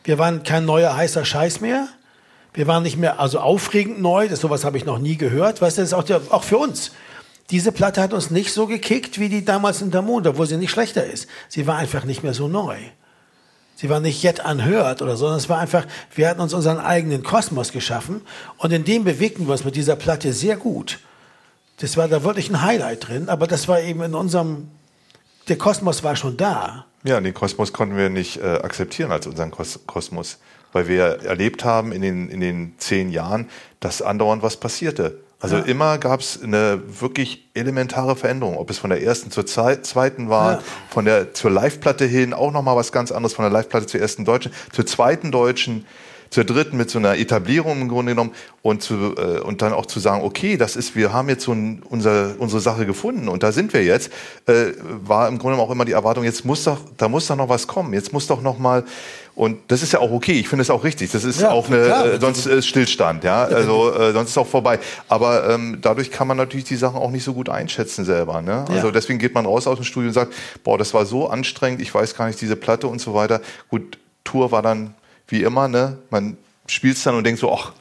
Wir waren kein neuer heißer Scheiß mehr. Wir waren nicht mehr, also aufregend neu, das sowas habe ich noch nie gehört. Weißt du, das ist auch, der, auch für uns. Diese Platte hat uns nicht so gekickt wie die damals in der Mond, obwohl sie nicht schlechter ist. Sie war einfach nicht mehr so neu. Sie war nicht yet anhört oder so, sondern es war einfach, wir hatten uns unseren eigenen Kosmos geschaffen und in dem bewegten wir uns mit dieser Platte sehr gut. Das war da wirklich ein Highlight drin, aber das war eben in unserem, der Kosmos war schon da. Ja, den Kosmos konnten wir nicht äh, akzeptieren als unseren Kos Kosmos, weil wir erlebt haben in den, in den zehn Jahren, dass andauernd was passierte. Also Ja. immer gab es eine wirklich elementare Veränderung, ob es von der ersten zur zweiten war, Ja. von der zur Live-Platte hin auch nochmal was ganz anderes, von der Live-Platte zur ersten deutschen, zur zweiten deutschen. zur dritten mit so einer Etablierung im Grunde genommen und, zu, äh, und dann auch zu sagen, okay, das ist, wir haben jetzt so ein, unser, unsere Sache gefunden und da sind wir jetzt, äh, war im Grunde auch immer die Erwartung, jetzt muss doch, da muss doch noch was kommen, jetzt muss doch noch mal und das ist ja auch okay. Ich finde es auch richtig. Das ist Ja, auch eine, klar. äh, sonst ist Stillstand, ja. Also äh, sonst ist auch vorbei. Aber ähm, dadurch kann man natürlich die Sachen auch nicht so gut einschätzen selber. Ne? Also Ja. deswegen geht man raus aus dem Studio und sagt, boah, das war so anstrengend. Ich weiß gar nicht diese Platte und so weiter. Gut, Tour war dann wie immer. Ne, man spielt dann und denkt so, ach,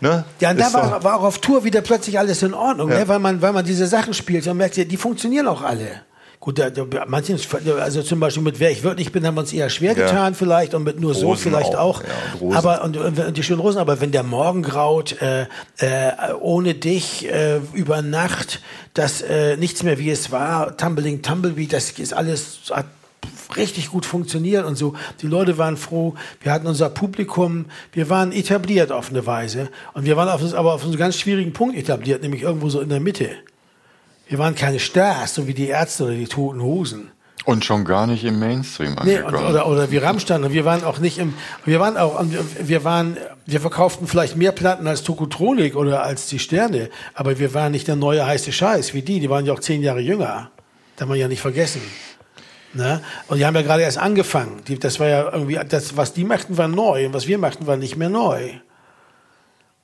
ne. Ja, und da war, war auch auf Tour wieder plötzlich alles in Ordnung, Ja. ne? weil, man, weil man diese Sachen spielt und merkt, die funktionieren auch alle. Gut, da, da, manchen, also zum Beispiel mit Wer ich wirklich bin, haben wir uns eher schwer Ja. getan vielleicht und mit nur so Rosen vielleicht auch, auch. ja, und aber und, und die schönen Rosen, aber wenn der Morgen graut, äh, äh, ohne dich äh, über Nacht, das äh, nichts mehr wie es war, Tumbling Tumbleweed, das ist alles hat richtig gut funktioniert und so. Die Leute waren froh, wir hatten unser Publikum, wir waren etabliert auf eine Weise und wir waren auf, uns- aber auf einem ganz schwierigen Punkt etabliert, nämlich irgendwo so in der Mitte. Wir waren keine Stars, so wie die Ärzte oder die Toten Hosen. Und schon gar nicht im Mainstream Nee, und, angekommen. oder, oder wie Rammstein. Und wir waren auch nicht im, wir waren auch, wir waren, wir verkauften vielleicht mehr Platten als Tokotronik oder als die Sterne, aber wir waren nicht der neue heiße Scheiß wie die. Die waren ja auch zehn Jahre jünger. Darf man ja nicht vergessen. Ne? Und die haben ja gerade erst angefangen. Die, das war ja irgendwie, das, was die machten, war neu und was wir machten, war nicht mehr neu.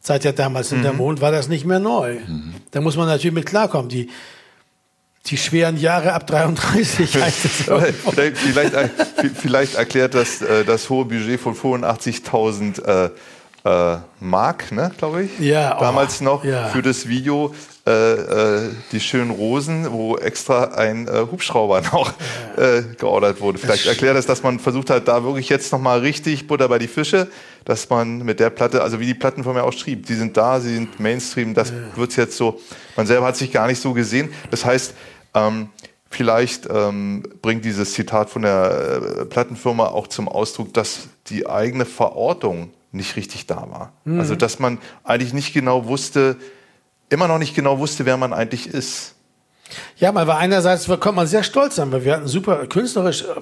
Seit ja damals in der Mond war das nicht mehr neu. Da muss man natürlich mit klarkommen. Die, die schweren Jahre ab 33 [LAUGHS] heißt es vielleicht, vielleicht, vielleicht erklärt das äh, das hohe Budget von 85.000 äh, äh, Mark, ne, glaube ich. Ja, oh, Damals noch ja. für das Video äh, äh, Die schönen Rosen, wo extra ein äh, Hubschrauber [LAUGHS] noch äh, geordert wurde. Vielleicht erklärt das, dass man versucht hat, da wirklich jetzt nochmal richtig Butter bei die Fische, dass man mit der Platte, also wie die Platten von mir auch schrieb, die sind da, sie sind Mainstream, das wird's jetzt so, man selber hat sich gar nicht so gesehen. Das heißt, ähm, Vielleicht ähm, bringt dieses Zitat von der äh, Plattenfirma auch zum Ausdruck, dass die eigene Verortung nicht richtig da war. Also dass man eigentlich nicht genau wusste, immer noch nicht genau wusste, wer man eigentlich ist. Ja, man war einerseits, kommt man sehr stolz sein, weil wir hatten super künstlerisch äh,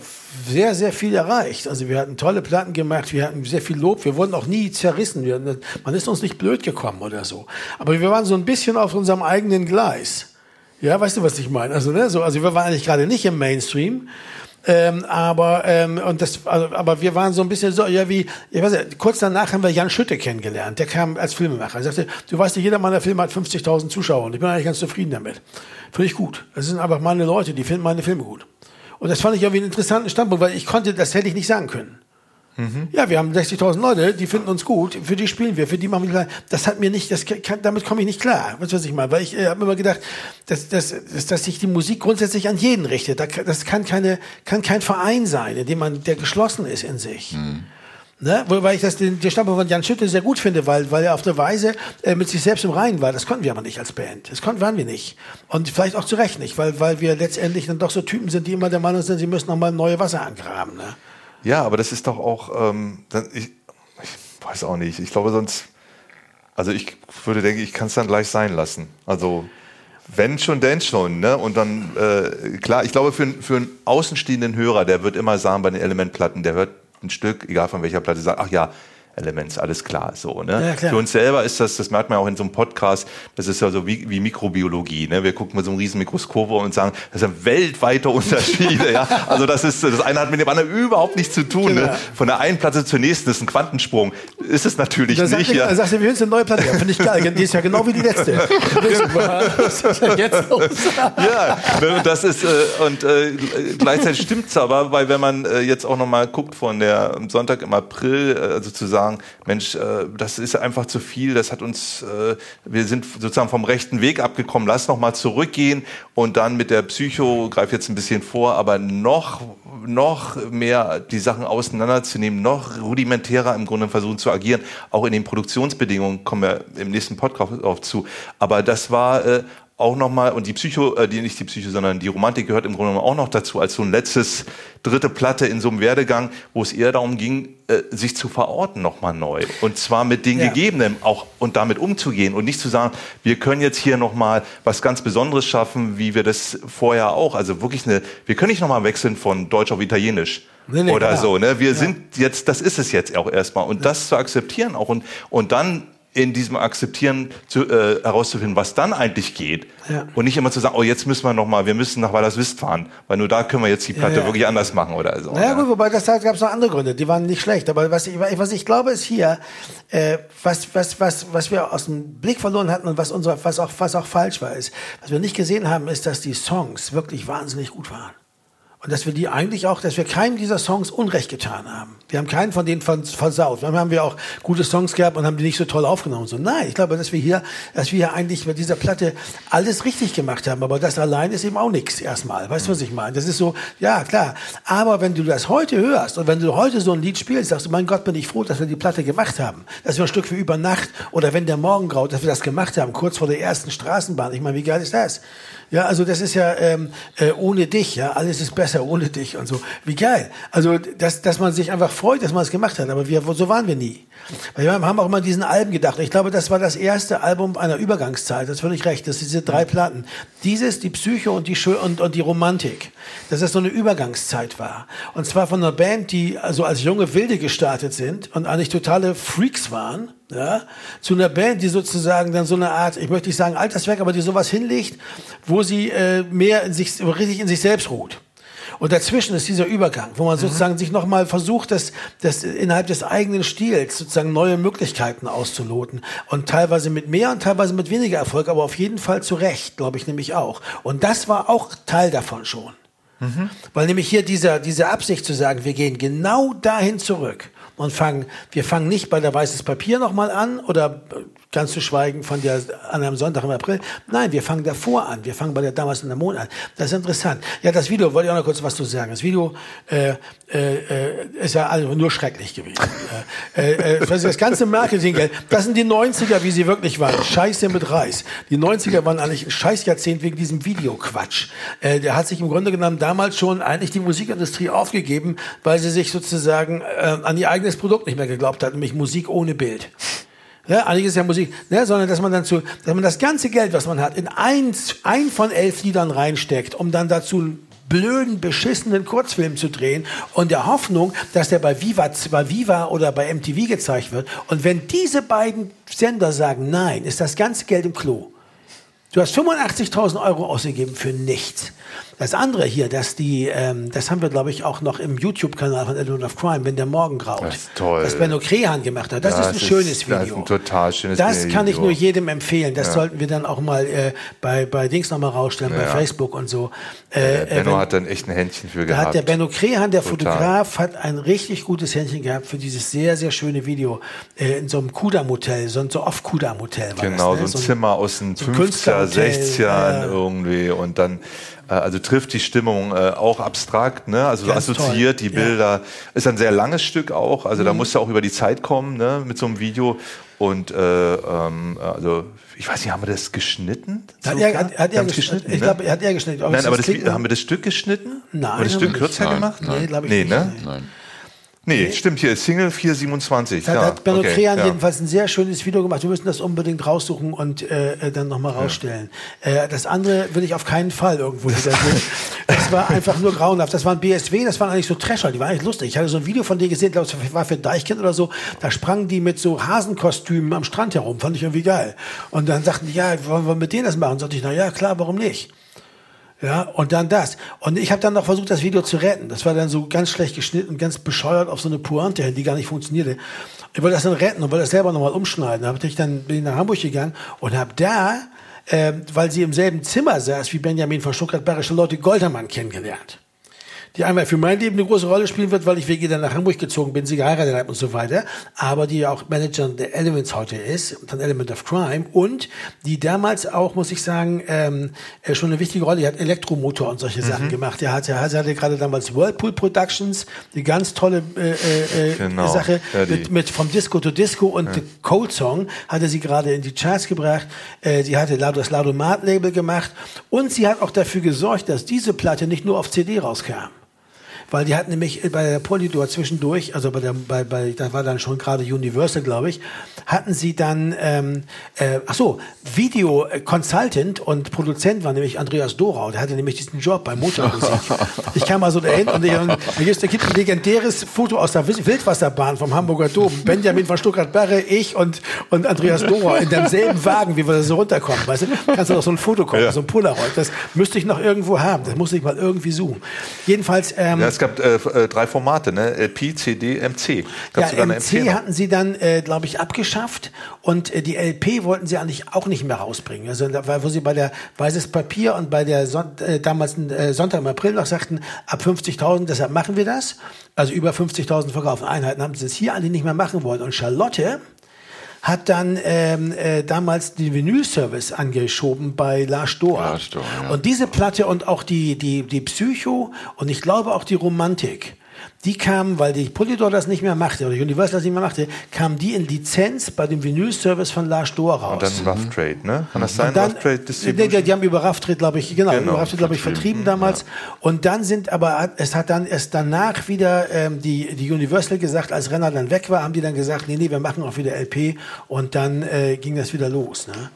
sehr, sehr viel erreicht. Also wir hatten tolle Platten gemacht, wir hatten sehr viel Lob, wir wurden auch nie zerrissen. Wir, man ist uns nicht blöd gekommen oder so. Aber wir waren so ein bisschen auf unserem eigenen Gleis. Ja, weißt du, was ich meine? Also, ne, so, also wir waren eigentlich gerade nicht im Mainstream. Ähm, aber ähm, und das, also, aber wir waren so ein bisschen so, ja wie, ich weiß nicht, kurz danach haben wir Jan Schütte kennengelernt. Der kam als Filmemacher. Er sagte, du weißt ja, jeder meiner Filme hat 50.000 Zuschauer und ich bin eigentlich ganz zufrieden damit. Finde ich gut. Das sind einfach meine Leute, die finden meine Filme gut. Und das fand ich irgendwie einen interessanten Standpunkt, weil ich konnte, das hätte ich nicht sagen können. Ja, wir haben 60.000 Leute, die finden uns gut, für die spielen wir, für die machen wir klar. Das hat mir nicht, das kann, damit komme ich nicht klar. Was ich meine? Weil ich äh, habe immer gedacht, dass, dass, dass, dass sich die Musik grundsätzlich an jeden richtet. Das kann keine, kann kein Verein sein, in dem man, der geschlossen ist in sich. Ne? Wobei ich das, den, den Standpunkt von Jan Schütte sehr gut finde, weil, weil er auf der Weise äh, mit sich selbst im Reinen war. Das konnten wir aber nicht als Band. Das konnten, waren wir nicht. Und vielleicht auch zu Recht nicht, weil, weil wir letztendlich dann doch so Typen sind, die immer der Meinung sind, sie müssen nochmal neue Wasser angraben. Ne? Ja, aber das ist doch auch, ähm, ich, ich weiß auch nicht. Ich glaube sonst, also ich würde denken, ich kann es dann gleich sein lassen. Also wenn schon, denn schon. Ne? Und dann, äh, klar, ich glaube, für, für einen außenstehenden Hörer, der wird immer sagen bei den Elementplatten, der hört ein Stück, egal von welcher Platte, sagt, ach ja, Elements, alles klar, so, ne? Ja, klar. Für uns selber ist das, das merkt man auch in so einem Podcast, das ist ja so wie, wie Mikrobiologie, ne? Wir gucken mit so einem riesen Mikroskop und sagen, das sind weltweite [LAUGHS] Unterschiede, ja? Also das ist, das eine hat mit dem anderen überhaupt nichts zu tun, Genau. ne? Von der einen Platte zur nächsten ist ein Quantensprung. Ist es natürlich Da sagt nicht, er, ja? dann sagt er, wir hören eine neue Platte. Ja, Finde ich geil. Die ist ja genau wie die letzte. Was ist denn jetzt los? ja, ne, das ist äh, und äh, gleichzeitig stimmt's aber, weil wenn man äh, jetzt auch noch mal guckt von der Sonntag im April, also zu sagen, Mensch, äh, das ist einfach zu viel, das hat uns, äh, wir sind sozusagen vom rechten Weg abgekommen, lass noch mal zurückgehen und dann mit der Psycho, greif jetzt ein bisschen vor, aber noch noch mehr die Sachen auseinanderzunehmen, noch rudimentärer im Grunde versuchen zu agieren, auch in den Produktionsbedingungen kommen wir im nächsten Podcast auf zu. Aber das war äh, auch nochmal, und die Psycho, äh, die, nicht die Psycho, sondern die Romantik gehört im Grunde genommen auch noch dazu, als so ein letztes, dritte Platte in so einem Werdegang, wo es eher darum ging, äh, sich zu verorten nochmal neu. Und zwar mit den Ja. Gegebenen auch und damit umzugehen und nicht zu sagen, wir können jetzt hier nochmal was ganz Besonderes schaffen, wie wir das vorher auch. Also wirklich eine, wir können nicht nochmal wechseln von Deutsch auf Italienisch. Nee, nee, oder klar. so. Ne? Wir sind jetzt, das ist es jetzt auch erstmal. Und das zu akzeptieren auch und, und dann in diesem Akzeptieren zu, äh, herauszufinden, was dann eigentlich geht. Ja. Und nicht immer zu sagen, oh, jetzt müssen wir noch mal, wir müssen nach Walderswist fahren, weil nur da können wir jetzt die Platte ja. wirklich anders machen oder so. Naja ne? gut, wobei das gab es noch andere Gründe, die waren nicht schlecht. Aber was ich, was ich glaube, ist hier, äh, was, was, was, was wir aus dem Blick verloren hatten und was, unser, was, auch, was auch falsch war, ist, was wir nicht gesehen haben, ist, dass die Songs wirklich wahnsinnig gut waren. Und dass wir die eigentlich auch, dass wir keinem dieser Songs Unrecht getan haben. Wir haben keinen von denen vers- versaut. Dann haben wir auch gute Songs gehabt und haben die nicht so toll aufgenommen. So, nein, ich glaube, dass wir hier, dass wir hier eigentlich mit dieser Platte alles richtig gemacht haben. Aber das allein ist eben auch nichts erstmal. Weißt du, was ich meine? Das ist so, ja, klar. Aber wenn du das heute hörst und wenn du heute so ein Lied spielst, sagst du, mein Gott, bin ich froh, dass wir die Platte gemacht haben. Dass wir ein Stück für über Nacht oder wenn der Morgen graut, dass wir das gemacht haben, kurz vor der ersten Straßenbahn. Ich meine, wie geil ist das? Ja, also das ist ja ähm, äh, ohne dich, ja, alles ist besser ohne dich und so. Wie geil. Also, dass, dass man sich einfach freut, dass man es gemacht hat, aber wir, so waren wir nie. Wir haben auch immer diesen Alben gedacht. Ich glaube, das war das erste Album einer Übergangszeit. Das ist völlig recht. Das sind diese drei Platten. Dieses, die Psyche und die Schö und, und die Romantik. Dass das so eine Übergangszeit war. Und zwar von einer Band, die also als junge Wilde gestartet sind und eigentlich totale Freaks waren ja, zu einer Band, die sozusagen dann so eine Art, ich möchte nicht sagen Alterswerk, aber die sowas hinlegt, wo sie äh, mehr in sich, richtig in sich selbst ruht. Und dazwischen ist dieser Übergang, wo man sozusagen sich nochmal versucht, das, das innerhalb des eigenen Stils sozusagen neue Möglichkeiten auszuloten. Und teilweise mit mehr und teilweise mit weniger Erfolg, aber auf jeden Fall zu Recht, glaube ich nämlich auch. Und das war auch Teil davon schon. Weil nämlich hier dieser, diese Absicht zu sagen, wir gehen genau dahin zurück und fangen, wir fangen nicht bei der weißes Papier nochmal an oder ganz zu schweigen von der, an einem Sonntag im April. Nein, wir fangen davor an. Wir fangen bei der damals in der Mond an. Das ist interessant. Ja, das Video, wollte ich auch noch kurz was zu sagen. Das Video, äh, äh, äh, ist ja also nur schrecklich gewesen. [LAUGHS] äh, äh, das das ganze Marketinggeld, das sind die 90er, wie sie wirklich waren. Scheiße mit Reis. Die 90er waren eigentlich ein Scheißjahrzehnt wegen diesem Videoquatsch. Äh, der hat sich im Grunde genommen damals schon eigentlich die Musikindustrie aufgegeben, weil sie sich sozusagen äh, an ihr eigenes Produkt nicht mehr geglaubt hat, nämlich Musik ohne Bild. Ja, eigentlich ist ja Musik, ne, sondern dass man dann zu, dass man das ganze Geld, was man hat, in eins, ein von elf Liedern reinsteckt, um dann dazu blöden, beschissenen Kurzfilm zu drehen und der Hoffnung, dass der bei Viva, bei Viva oder bei MTV gezeigt wird. Und wenn diese beiden Sender sagen Nein, ist das ganze Geld im Klo. Du hast 85.000 Euro ausgegeben für nichts. Das andere hier, dass die, ähm, das haben wir, glaube ich, auch noch im YouTube-Kanal von Element of Crime, wenn der Morgen graut. Das ist toll. Was Benno Krehan gemacht hat. Das Ja, ist ein das ist- schönes Video. das ist ein total schönes Das kann ich Video. nur jedem empfehlen. Das sollten wir dann auch mal äh, bei, bei Dings nochmal rausstellen, bei Ja. Facebook und so. Äh, äh, Benno wenn- hat dann echt ein Händchen für da gehabt. hat der Benno Krehan, der Total. Fotograf, hat ein richtig gutes Händchen gehabt für dieses sehr, sehr schöne Video äh, in so einem Kudam-Hotel, so ein so Off-Kudam-Hotel war Genau, das. ne? so ein Zimmer aus den so ein 50er, Künstlerhotel, 60ern ja. irgendwie und dann also trifft die Stimmung äh, auch abstrakt, ne? Also so Ganz assoziiert toll, die ja. Mhm. Bilder. Ist ein sehr langes Stück auch, also da musst du auch über die Zeit kommen, ne? Mit so einem Video und äh, ähm, also ich weiß nicht, haben wir das geschnitten? Hat er, hat, hat er geschnitten? Ich ne? glaube, er hat er geschnitten. Ob Nein, aber das, haben wir das Stück geschnitten? Nein, Haben wir das Stück kürzer Nein, gemacht? Nee, glaube ich nee, nicht. ne? Nein. Nee, stimmt hier, Single 427. Da ja, hat Benno okay, Krehan ja. jedenfalls ein sehr schönes Video gemacht. Wir müssen das unbedingt raussuchen und äh, äh, dann nochmal rausstellen. Äh, das andere will ich auf keinen Fall irgendwo sehen. [LAUGHS] Das war einfach nur grauenhaft. Das waren BSW, das waren eigentlich so Trescher, die waren eigentlich lustig. Ich hatte so ein Video von denen gesehen, glaube ich, war für Deichkind oder so. Da sprangen die mit so Hasenkostümen am Strand herum. Fand ich irgendwie geil. Und dann sagten die, ja, wollen wir mit denen das machen? Und sagte ich, na ja, klar, warum nicht? Ja, und dann das. Und ich habe dann noch versucht, das Video zu retten. Das war dann so ganz schlecht geschnitten, ganz bescheuert auf so eine Pointe hin, die gar nicht funktionierte. Ich wollte das dann retten und wollte das selber nochmal umschneiden. Da hab ich dann bin ich nach Hamburg gegangen und habe da, ähm, weil sie im selben Zimmer saß wie Benjamin von Stuttgart-Barre, Charlotte Goldermann kennengelernt die einmal für mein Leben eine große Rolle spielen wird, weil ich wegen ihr dann nach Hamburg gezogen bin, sie geheiratet habe und so weiter, aber die ja auch Managerin der Elements heute ist, von Element of Crime und die damals auch, muss ich sagen, ähm, äh, schon eine wichtige Rolle, die hat Elektromotor und solche Sachen gemacht. Der hatte, sie hatte gerade damals Whirlpool Productions, die ganz tolle äh, äh, äh, Genau. Sache Ja, mit, mit vom Disco to Disco und The Cold Song hatte sie gerade in die Charts gebracht. Äh, sie hatte das Ladomat-Label gemacht und sie hat auch dafür gesorgt, dass diese Platte nicht nur auf CD rauskam. Weil die hatten nämlich bei der Polydor zwischendurch, also bei der, bei, bei, da war dann schon gerade Universal, glaube ich, hatten sie dann, ähm, äh, ach so, Video Consultant und Produzent war nämlich Andreas Dorau, der hatte nämlich diesen Job bei Motormusik. [LAUGHS] ich kam also dahin und, ich, und da gibt ein legendäres Foto aus der Wildwasserbahn vom Hamburger Dom. Benjamin von Stuttgart-Barre, ich und, und Andreas Dorau in demselben Wagen, wie wir da so runterkommen. Weißt du, kannst du noch so ein Foto kommen, ja. so ein Polaroid. Das müsste ich noch irgendwo haben. Das muss ich mal irgendwie suchen. Jedenfalls. Ähm, ja, es gab äh, äh drei Formate, ne? LP, CD, MC. Gab's ja, MC hatten sie dann, äh, glaube ich, abgeschafft und äh, die LP wollten sie eigentlich auch nicht mehr rausbringen. Also wo sie bei der Weißes Papier und bei der Son äh, damals äh, Sonntag im April noch sagten, ab 50.000, deshalb machen wir das. Also über 50.000 verkaufte Einheiten haben sie es hier alle nicht mehr machen wollen. Und Charlotte hat dann ähm, äh, damals den Vinyl-Service angeschoben bei Lars Dohr. Lars Dohr ja. Und diese Platte und auch die, die, die Psycho und ich glaube auch die Romantik die kamen, weil die Polydor das nicht mehr machte oder Universal das nicht mehr machte, kamen die in Lizenz bei dem Vinyl-Service von Lars Dohr raus. Und dann Rough mhm. Trade, ne? Kann das sein? Dann, Rough Trade Distribution? Die, die haben über Rough Trade, glaube ich, genau, genau über Rough Trade, glaube ich, vertrieben damals. Ja. Und dann sind aber, es hat dann erst danach wieder ähm, die, die Universal gesagt, als Renner dann weg war, haben die dann gesagt, nee, nee, wir machen auch wieder LP und dann äh, ging das wieder los, ne?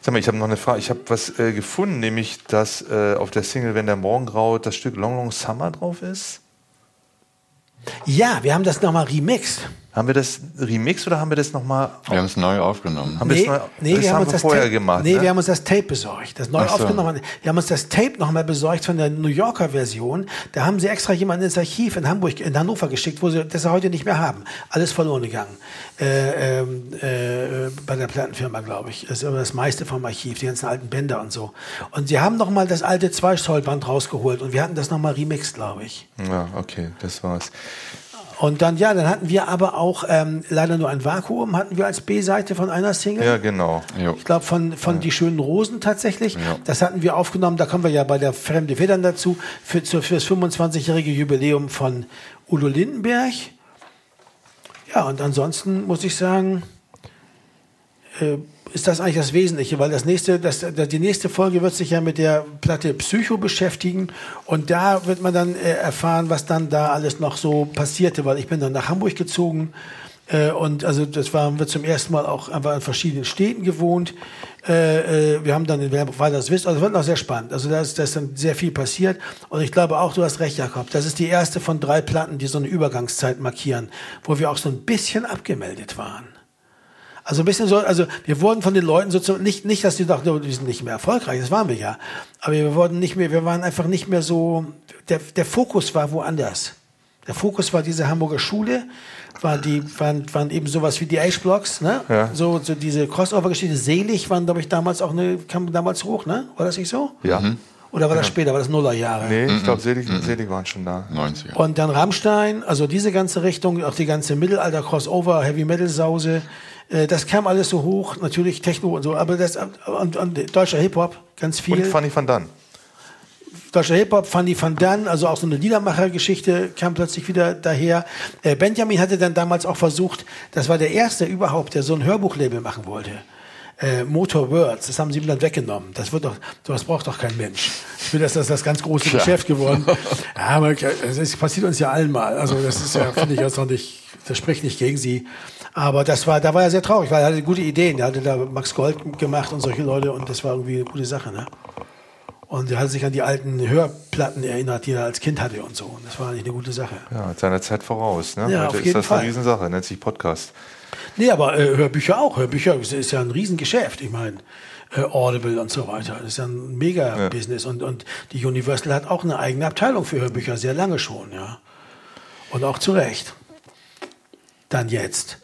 Sag mal, ich habe noch eine Frage. Ich habe was äh, gefunden, nämlich, dass äh, auf der Single Wenn der Morgen graut das Stück Long Long Summer drauf ist. Ja, wir haben das nochmal remixed. Haben wir das remixed oder haben wir das nochmal? Wir haben es neu aufgenommen. Haben nee, neu, nee, das wir haben uns wir vorher Tape, gemacht. Nee, ne? wir haben uns das Tape besorgt. Das neu so. aufgenommen. Wir haben uns das Tape nochmal besorgt von der New Yorker Version. Da haben sie extra jemanden ins Archiv in Hamburg, in Hannover geschickt, wo sie das heute nicht mehr haben. Alles verloren gegangen. Äh, ähm, äh, bei der Plattenfirma, glaube ich. Das ist aber das meiste vom Archiv, die ganzen alten Bänder und so. Und sie haben nochmal das alte 2 Zoll Band rausgeholt und wir hatten das nochmal remixed, glaube ich. Ja, okay, das war's. Und dann, ja, dann hatten wir aber auch ähm, leider nur ein Vakuum, hatten wir als B-Seite von einer Single. Ja, genau. Jo. Ich glaube, von, von ja. Die schönen Rosen tatsächlich. Ja. Das hatten wir aufgenommen, da kommen wir ja bei der Fremde Federn dazu, für, für das 25-jährige Jubiläum von Udo Lindenberg. Ja, und ansonsten muss ich sagen, ist das eigentlich das Wesentliche, weil das nächste, das, die nächste Folge wird sich ja mit der Platte Psycho beschäftigen und da wird man dann äh, erfahren, was dann da alles noch so passierte, weil ich bin dann nach Hamburg gezogen äh, und also das war, wird zum ersten Mal auch einfach in verschiedenen Städten gewohnt. Äh, äh wir haben dann in weil das wisst, also wird noch sehr spannend. Also da ist, da ist dann sehr viel passiert und ich glaube auch, du hast recht, Jakob. Das ist die erste von drei Platten, die so eine Übergangszeit markieren, wo wir auch so ein bisschen abgemeldet waren. Also ein bisschen so, also wir wurden von den Leuten so nicht, nicht, dass die dachten, wir sind nicht mehr erfolgreich, das waren wir ja. Aber wir wurden nicht mehr, wir waren einfach nicht mehr so, der, der Fokus war woanders. Der Fokus war diese Hamburger Schule, war die, waren, waren eben sowas wie die H-Blocks, ne? Ja. So, so diese Crossover-Geschichte. Selig waren, glaube ich, damals auch eine, kam damals hoch, ne? War das nicht so? Ja. Mhm. Oder war das später? War das Nullerjahre? Nee, ich glaube, Selig, mhm. Selig waren schon da. 90 Und dann Rammstein, also diese ganze Richtung, auch die ganze Mittelalter-Crossover, Heavy-Metal-Sause. Äh, das kam alles so hoch, natürlich Techno und so, aber das und, und deutscher Hip-Hop, ganz viel. Und Fanny van Dan. Deutscher Hip-Hop, Fanny van Dan, also auch so eine Liedermacher-Geschichte kam plötzlich wieder daher. Äh, Benjamin hatte dann damals auch versucht, das war der erste überhaupt, der so ein Hörbuchlabel machen wollte. Äh, Motor Words, das haben sie ihm dann weggenommen. Das wird doch, sowas braucht doch kein Mensch. Ich finde, das ist das ganz große Klar. Geschäft geworden. [LAUGHS] Ja, aber es passiert uns ja allen mal. Also das ist ja, finde ich jetzt noch nicht, das spricht nicht gegen sie. Aber das war, da war er sehr traurig, weil er hatte gute Ideen. Er hatte da Max Gold gemacht und solche Leute und das war irgendwie eine gute Sache. Ne? Und er hat sich an die alten Hörplatten erinnert, die er als Kind hatte und so. Und das war eigentlich eine gute Sache. Ja, seiner Zeit voraus. Ne? Ja, Heute ist das Fall. eine Riesensache, nennt sich Podcast. Nee, aber äh, Hörbücher auch. Hörbücher ist ja ein Riesengeschäft. Ich meine, äh, Audible und so weiter. Das ist ja ein Mega-Business. Ja. Und, und die Universal hat auch eine eigene Abteilung für Hörbücher, sehr lange schon, ja. Und auch zu Recht. Dann jetzt.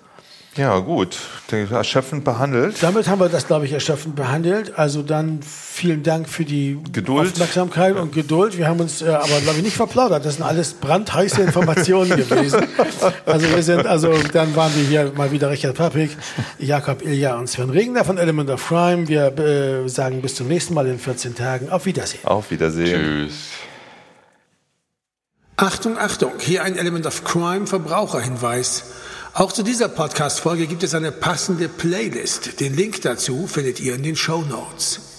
Ja, gut. Erschöpfend behandelt. Damit haben wir das, glaube ich, erschöpfend behandelt. Also dann vielen Dank für die Geduld. Aufmerksamkeit und Geduld. Wir haben uns äh, aber, glaube ich, nicht verplaudert. Das sind alles brandheiße Informationen [LAUGHS] gewesen. Also wir sind, also dann waren wir hier mal wieder Richard Papik, Jakob Ilja und Sven Regner von Element of Crime. Wir äh, sagen bis zum nächsten Mal in 14 Tagen. Auf Wiedersehen. Auf Wiedersehen. Tschüss. Achtung, Achtung, hier ein Element of Crime Verbraucherhinweis. Auch zu dieser Podcast-Folge gibt es eine passende Playlist. Den Link dazu findet ihr in den Show Notes.